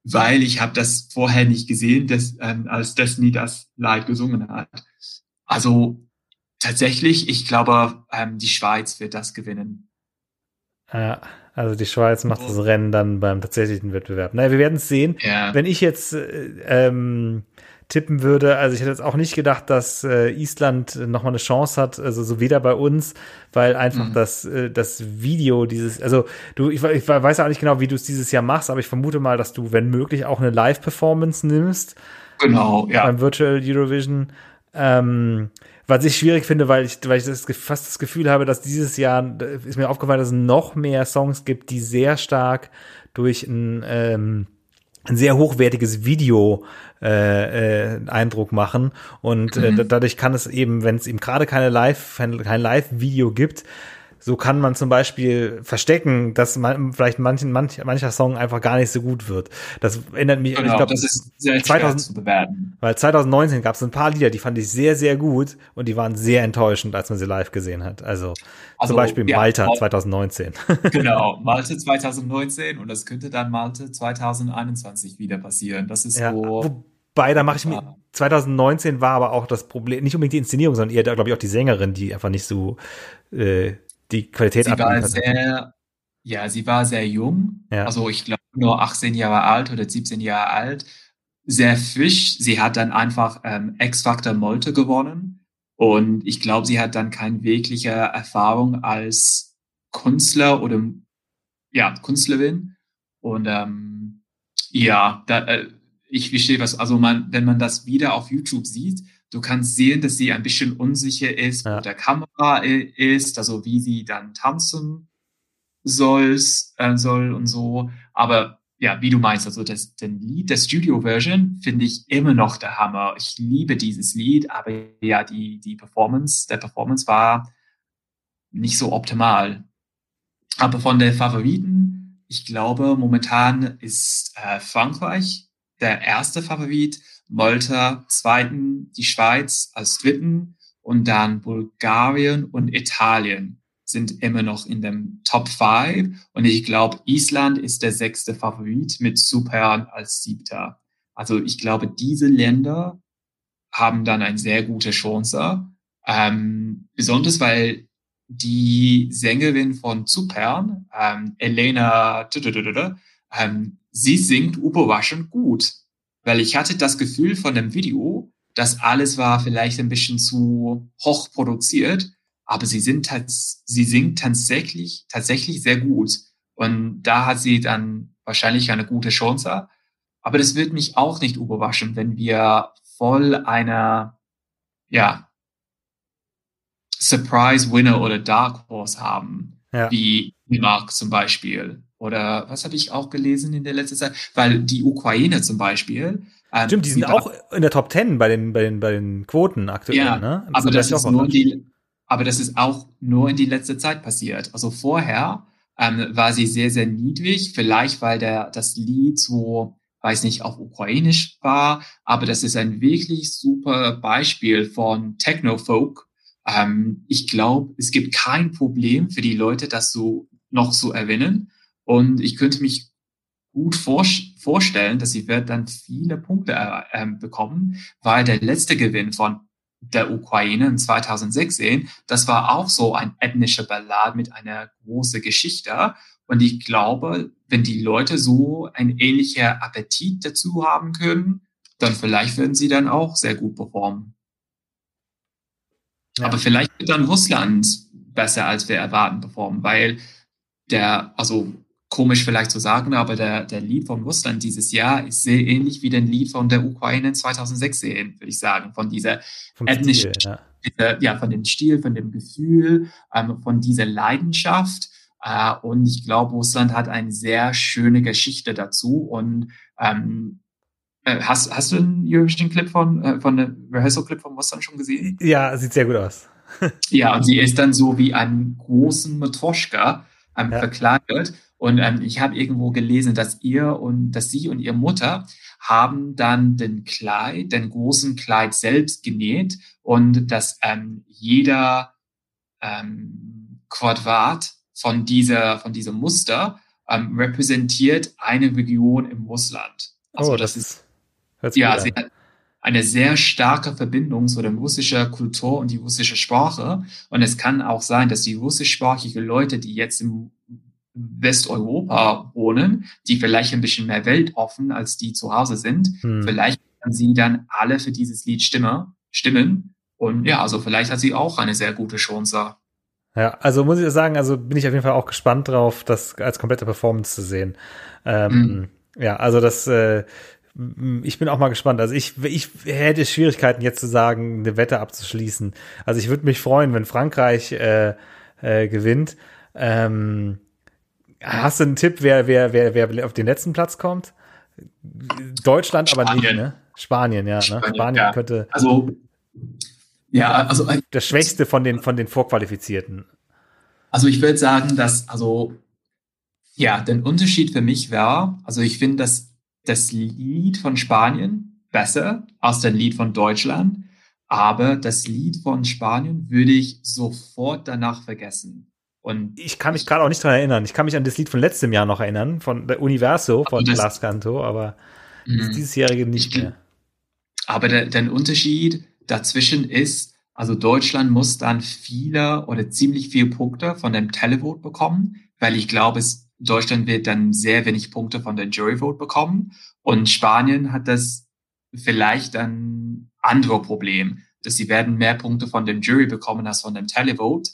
weil ich habe das vorher nicht gesehen, dass, ähm, als Destiny das live gesungen hat. Also tatsächlich, ich glaube, ähm, die Schweiz wird das gewinnen. Ja, also die Schweiz macht oh. das Rennen dann beim tatsächlichen Wettbewerb. Naja, wir werden es sehen. Ja. Wenn ich jetzt äh, ähm, tippen würde, also ich hätte jetzt auch nicht gedacht, dass äh, Island nochmal eine Chance hat, also so weder bei uns, weil einfach mhm. das, äh, das Video dieses, also du, ich, ich weiß auch nicht genau, wie du es dieses Jahr machst, aber ich vermute mal, dass du, wenn möglich, auch eine Live-Performance nimmst. Genau, ja. Beim Virtual Eurovision. Ähm, was ich schwierig finde, weil ich, weil ich das, fast das Gefühl habe, dass dieses Jahr, ist mir aufgefallen, dass es noch mehr Songs gibt, die sehr stark durch ein, ähm, ein sehr hochwertiges Video äh, äh, Eindruck machen und äh, mhm. dadurch kann es eben, wenn es eben gerade keine Live kein Live-Video gibt, so kann man zum Beispiel verstecken, dass man vielleicht manchen, manch, mancher Song einfach gar nicht so gut wird. Das erinnert mich, genau, ich glaube, das ist sehr 2000, zu bewerten. Weil 2019 gab es ein paar Lieder, die fand ich sehr, sehr gut und die waren sehr enttäuschend, als man sie live gesehen hat. Also, also zum Beispiel ja, Malta 2019. Genau, Malte 2019 und das könnte dann Malte 2021 wieder passieren. Das ist ja, wo Wobei, da mache ich mir, 2019 war aber auch das Problem, nicht unbedingt die Inszenierung, sondern eher, glaube ich, auch die Sängerin, die einfach nicht so äh, die Qualität sie war sehr, Ja, sie war sehr jung. Ja. Also ich glaube nur 18 Jahre alt oder 17 Jahre alt. Sehr frisch. Sie hat dann einfach ähm, X-Factor Molte gewonnen. Und ich glaube, sie hat dann keine wirkliche Erfahrung als Künstler oder ja, Künstlerin. Und ähm, ja, da, äh, ich verstehe was, also man, wenn man das wieder auf YouTube sieht, Du kannst sehen, dass sie ein bisschen unsicher ist, ja. wo der Kamera ist, also wie sie dann tanzen soll, äh, soll und so. Aber ja, wie du meinst, also das, den Lied, der Studio-Version finde ich immer noch der Hammer. Ich liebe dieses Lied, aber ja, die, die Performance, der Performance war nicht so optimal. Aber von der Favoriten, ich glaube, momentan ist äh, Frankreich der erste Favorit. Malta zweiten, die Schweiz als dritten und dann Bulgarien und Italien sind immer noch in dem Top 5. Und ich glaube, Island ist der sechste Favorit mit Super als siebter. Also ich glaube, diese Länder haben dann eine sehr gute Chance. Ähm, besonders weil die Sängerin von Supern, ähm, Elena, ähm, sie singt überraschend gut weil ich hatte das Gefühl von dem Video, dass alles war vielleicht ein bisschen zu hoch produziert, aber sie sind sie singt tatsächlich tatsächlich sehr gut und da hat sie dann wahrscheinlich eine gute Chance. Aber das wird mich auch nicht überraschen, wenn wir voll einer ja Surprise Winner oder Dark Horse haben, ja. wie Mark zum Beispiel. Oder was habe ich auch gelesen in der letzten Zeit? Weil die Ukraine zum Beispiel. Ähm, Stimmt, die sind auch in der Top Ten bei den, bei den, bei den Quoten aktuell. Ja, ne? aber, das ist nur die, aber das ist auch nur in die letzte Zeit passiert. Also vorher ähm, war sie sehr, sehr niedrig. Vielleicht, weil der, das Lied so, weiß nicht, auf Ukrainisch war. Aber das ist ein wirklich super Beispiel von Techno-Folk. Ähm, ich glaube, es gibt kein Problem für die Leute, das so noch zu erwähnen. Und ich könnte mich gut vor, vorstellen, dass sie wird dann viele Punkte äh, ähm, bekommen, weil der letzte Gewinn von der Ukraine in 2016, das war auch so ein ethnischer Ballad mit einer großen Geschichte. Und ich glaube, wenn die Leute so ein ähnlicher Appetit dazu haben können, dann vielleicht werden sie dann auch sehr gut performen. Ja. Aber vielleicht wird dann Russland besser, als wir erwarten, performen, weil der, also komisch vielleicht zu sagen, aber der, der Lied von Russland dieses Jahr ist sehr ähnlich wie den Lied von der Ukraine in 2016, würde ich sagen, von dieser ethnischen, ja. Dieser, ja. von dem Stil, von dem Gefühl, ähm, von dieser Leidenschaft. Äh, und ich glaube, Russland hat eine sehr schöne Geschichte dazu. Und ähm, äh, hast, hast du einen Eurovision-Clip von, äh, von einem Rehearsal-Clip von Russland schon gesehen? Ja, sieht sehr gut aus. ja, und sie ist dann so wie einen großen Matroschka ähm, ja. verkleidet. Und ähm, ich habe irgendwo gelesen, dass ihr und dass sie und ihre Mutter haben dann den Kleid, den großen Kleid selbst genäht und dass ähm, jeder ähm, Quadrat von dieser von diesem Muster ähm, repräsentiert eine Region im Russland. Also oh, das, das ist ja sehr, eine sehr starke Verbindung zu der russischen Kultur und die russische Sprache. Und es kann auch sein, dass die russischsprachige Leute, die jetzt im Westeuropa wohnen, die vielleicht ein bisschen mehr weltoffen als die zu Hause sind, hm. vielleicht können sie dann alle für dieses Lied stimme, stimmen. Und ja, also vielleicht hat sie auch eine sehr gute Chance. Ja, also muss ich sagen, also bin ich auf jeden Fall auch gespannt drauf, das als komplette Performance zu sehen. Ähm, mhm. Ja, also das, äh, ich bin auch mal gespannt. Also ich, ich hätte Schwierigkeiten jetzt zu sagen, eine Wette abzuschließen. Also ich würde mich freuen, wenn Frankreich äh, äh, gewinnt. Ähm, hast du einen Tipp, wer, wer, wer, wer auf den letzten Platz kommt? Deutschland Spanien. aber nicht, ne? Spanien, ja. Spanien, ne? Spanien ja. könnte. Also ja, also das Schwächste von den von den Vorqualifizierten. Also ich würde sagen, dass also ja, der Unterschied für mich war, also ich finde dass das Lied von Spanien besser als das Lied von Deutschland, aber das Lied von Spanien würde ich sofort danach vergessen. Und ich kann mich gerade auch nicht dran erinnern. Ich kann mich an das Lied von letztem Jahr noch erinnern, von der Universo, von Blas Canto, aber mhm. diesjährige nicht mehr. Aber der, der Unterschied dazwischen ist, also Deutschland muss dann viele oder ziemlich viele Punkte von dem Televote bekommen, weil ich glaube, es, Deutschland wird dann sehr wenig Punkte von der Juryvote bekommen. Und Spanien hat das vielleicht ein anderes Problem, dass sie werden mehr Punkte von dem Jury bekommen als von dem Televote.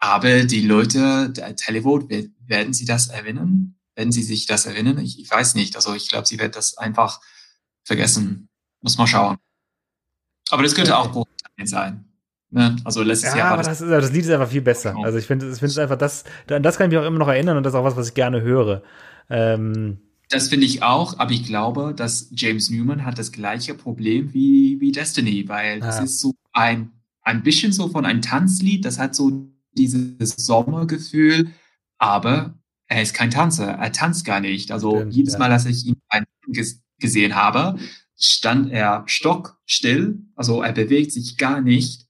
Aber die Leute, der Televote, werden sie das erinnern? Werden sie sich das erinnern? Ich, ich weiß nicht. Also ich glaube, sie wird das einfach vergessen. Muss man schauen. Aber das könnte auch Großbritannien sein. Ne? Also letztes ja, Jahr war das, das, das Lied ist einfach viel besser. Genau. Also ich finde, ich finde es einfach das, das kann ich mich auch immer noch erinnern und das ist auch was, was ich gerne höre. Ähm, das finde ich auch, aber ich glaube, dass James Newman hat das gleiche Problem wie, wie Destiny, weil es ist so ein, ein bisschen so von einem Tanzlied, das hat so dieses Sommergefühl, aber er ist kein Tanzer, er tanzt gar nicht. Also Stimmt, jedes Mal, dass ich ihn gesehen habe, stand er stockstill, also er bewegt sich gar nicht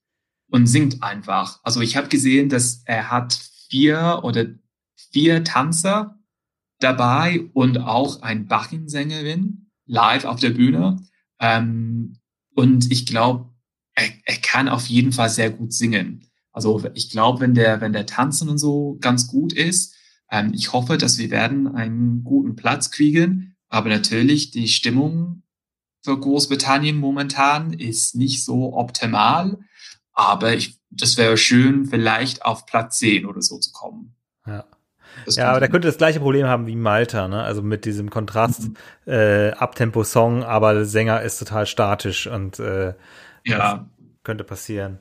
und singt einfach. Also ich habe gesehen, dass er hat vier oder vier Tanzer dabei und auch ein Bacchinsängerin live auf der Bühne. Ähm, und ich glaube, er, er kann auf jeden Fall sehr gut singen. Also ich glaube, wenn der, wenn der Tanzen und so ganz gut ist, ähm, ich hoffe, dass wir werden einen guten Platz kriegen. Aber natürlich, die Stimmung für Großbritannien momentan ist nicht so optimal. Aber ich, das wäre schön, vielleicht auf Platz 10 oder so zu kommen. Ja. Das ja, aber der könnte das gleiche Problem haben wie Malta, ne? Also mit diesem Kontrast mhm. äh, Abtempo-Song, aber der Sänger ist total statisch und äh, ja. könnte passieren.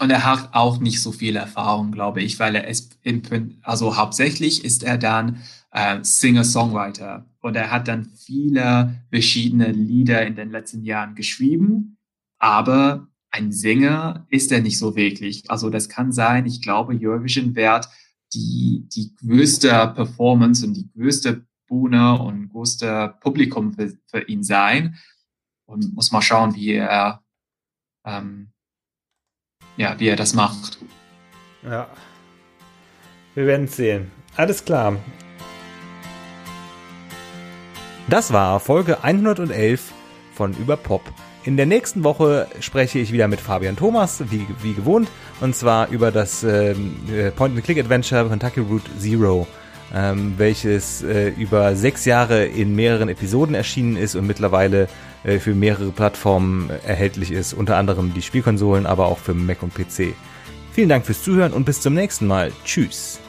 Und er hat auch nicht so viel Erfahrung, glaube ich, weil er ist, im, also hauptsächlich ist er dann äh, Singer-Songwriter und er hat dann viele verschiedene Lieder in den letzten Jahren geschrieben, aber ein Sänger ist er nicht so wirklich. Also das kann sein, ich glaube, Eurovision wird die, die größte Performance und die größte Bühne und größte Publikum für, für ihn sein. Und muss mal schauen, wie er ähm, ja, wie er das macht. Ja. Wir werden es sehen. Alles klar. Das war Folge 111 von Überpop. In der nächsten Woche spreche ich wieder mit Fabian Thomas, wie, wie gewohnt, und zwar über das ähm, äh, Point-and-Click-Adventure Kentucky Route Zero, ähm, welches äh, über sechs Jahre in mehreren Episoden erschienen ist und mittlerweile für mehrere Plattformen erhältlich ist, unter anderem die Spielkonsolen, aber auch für Mac und PC. Vielen Dank fürs Zuhören und bis zum nächsten Mal. Tschüss.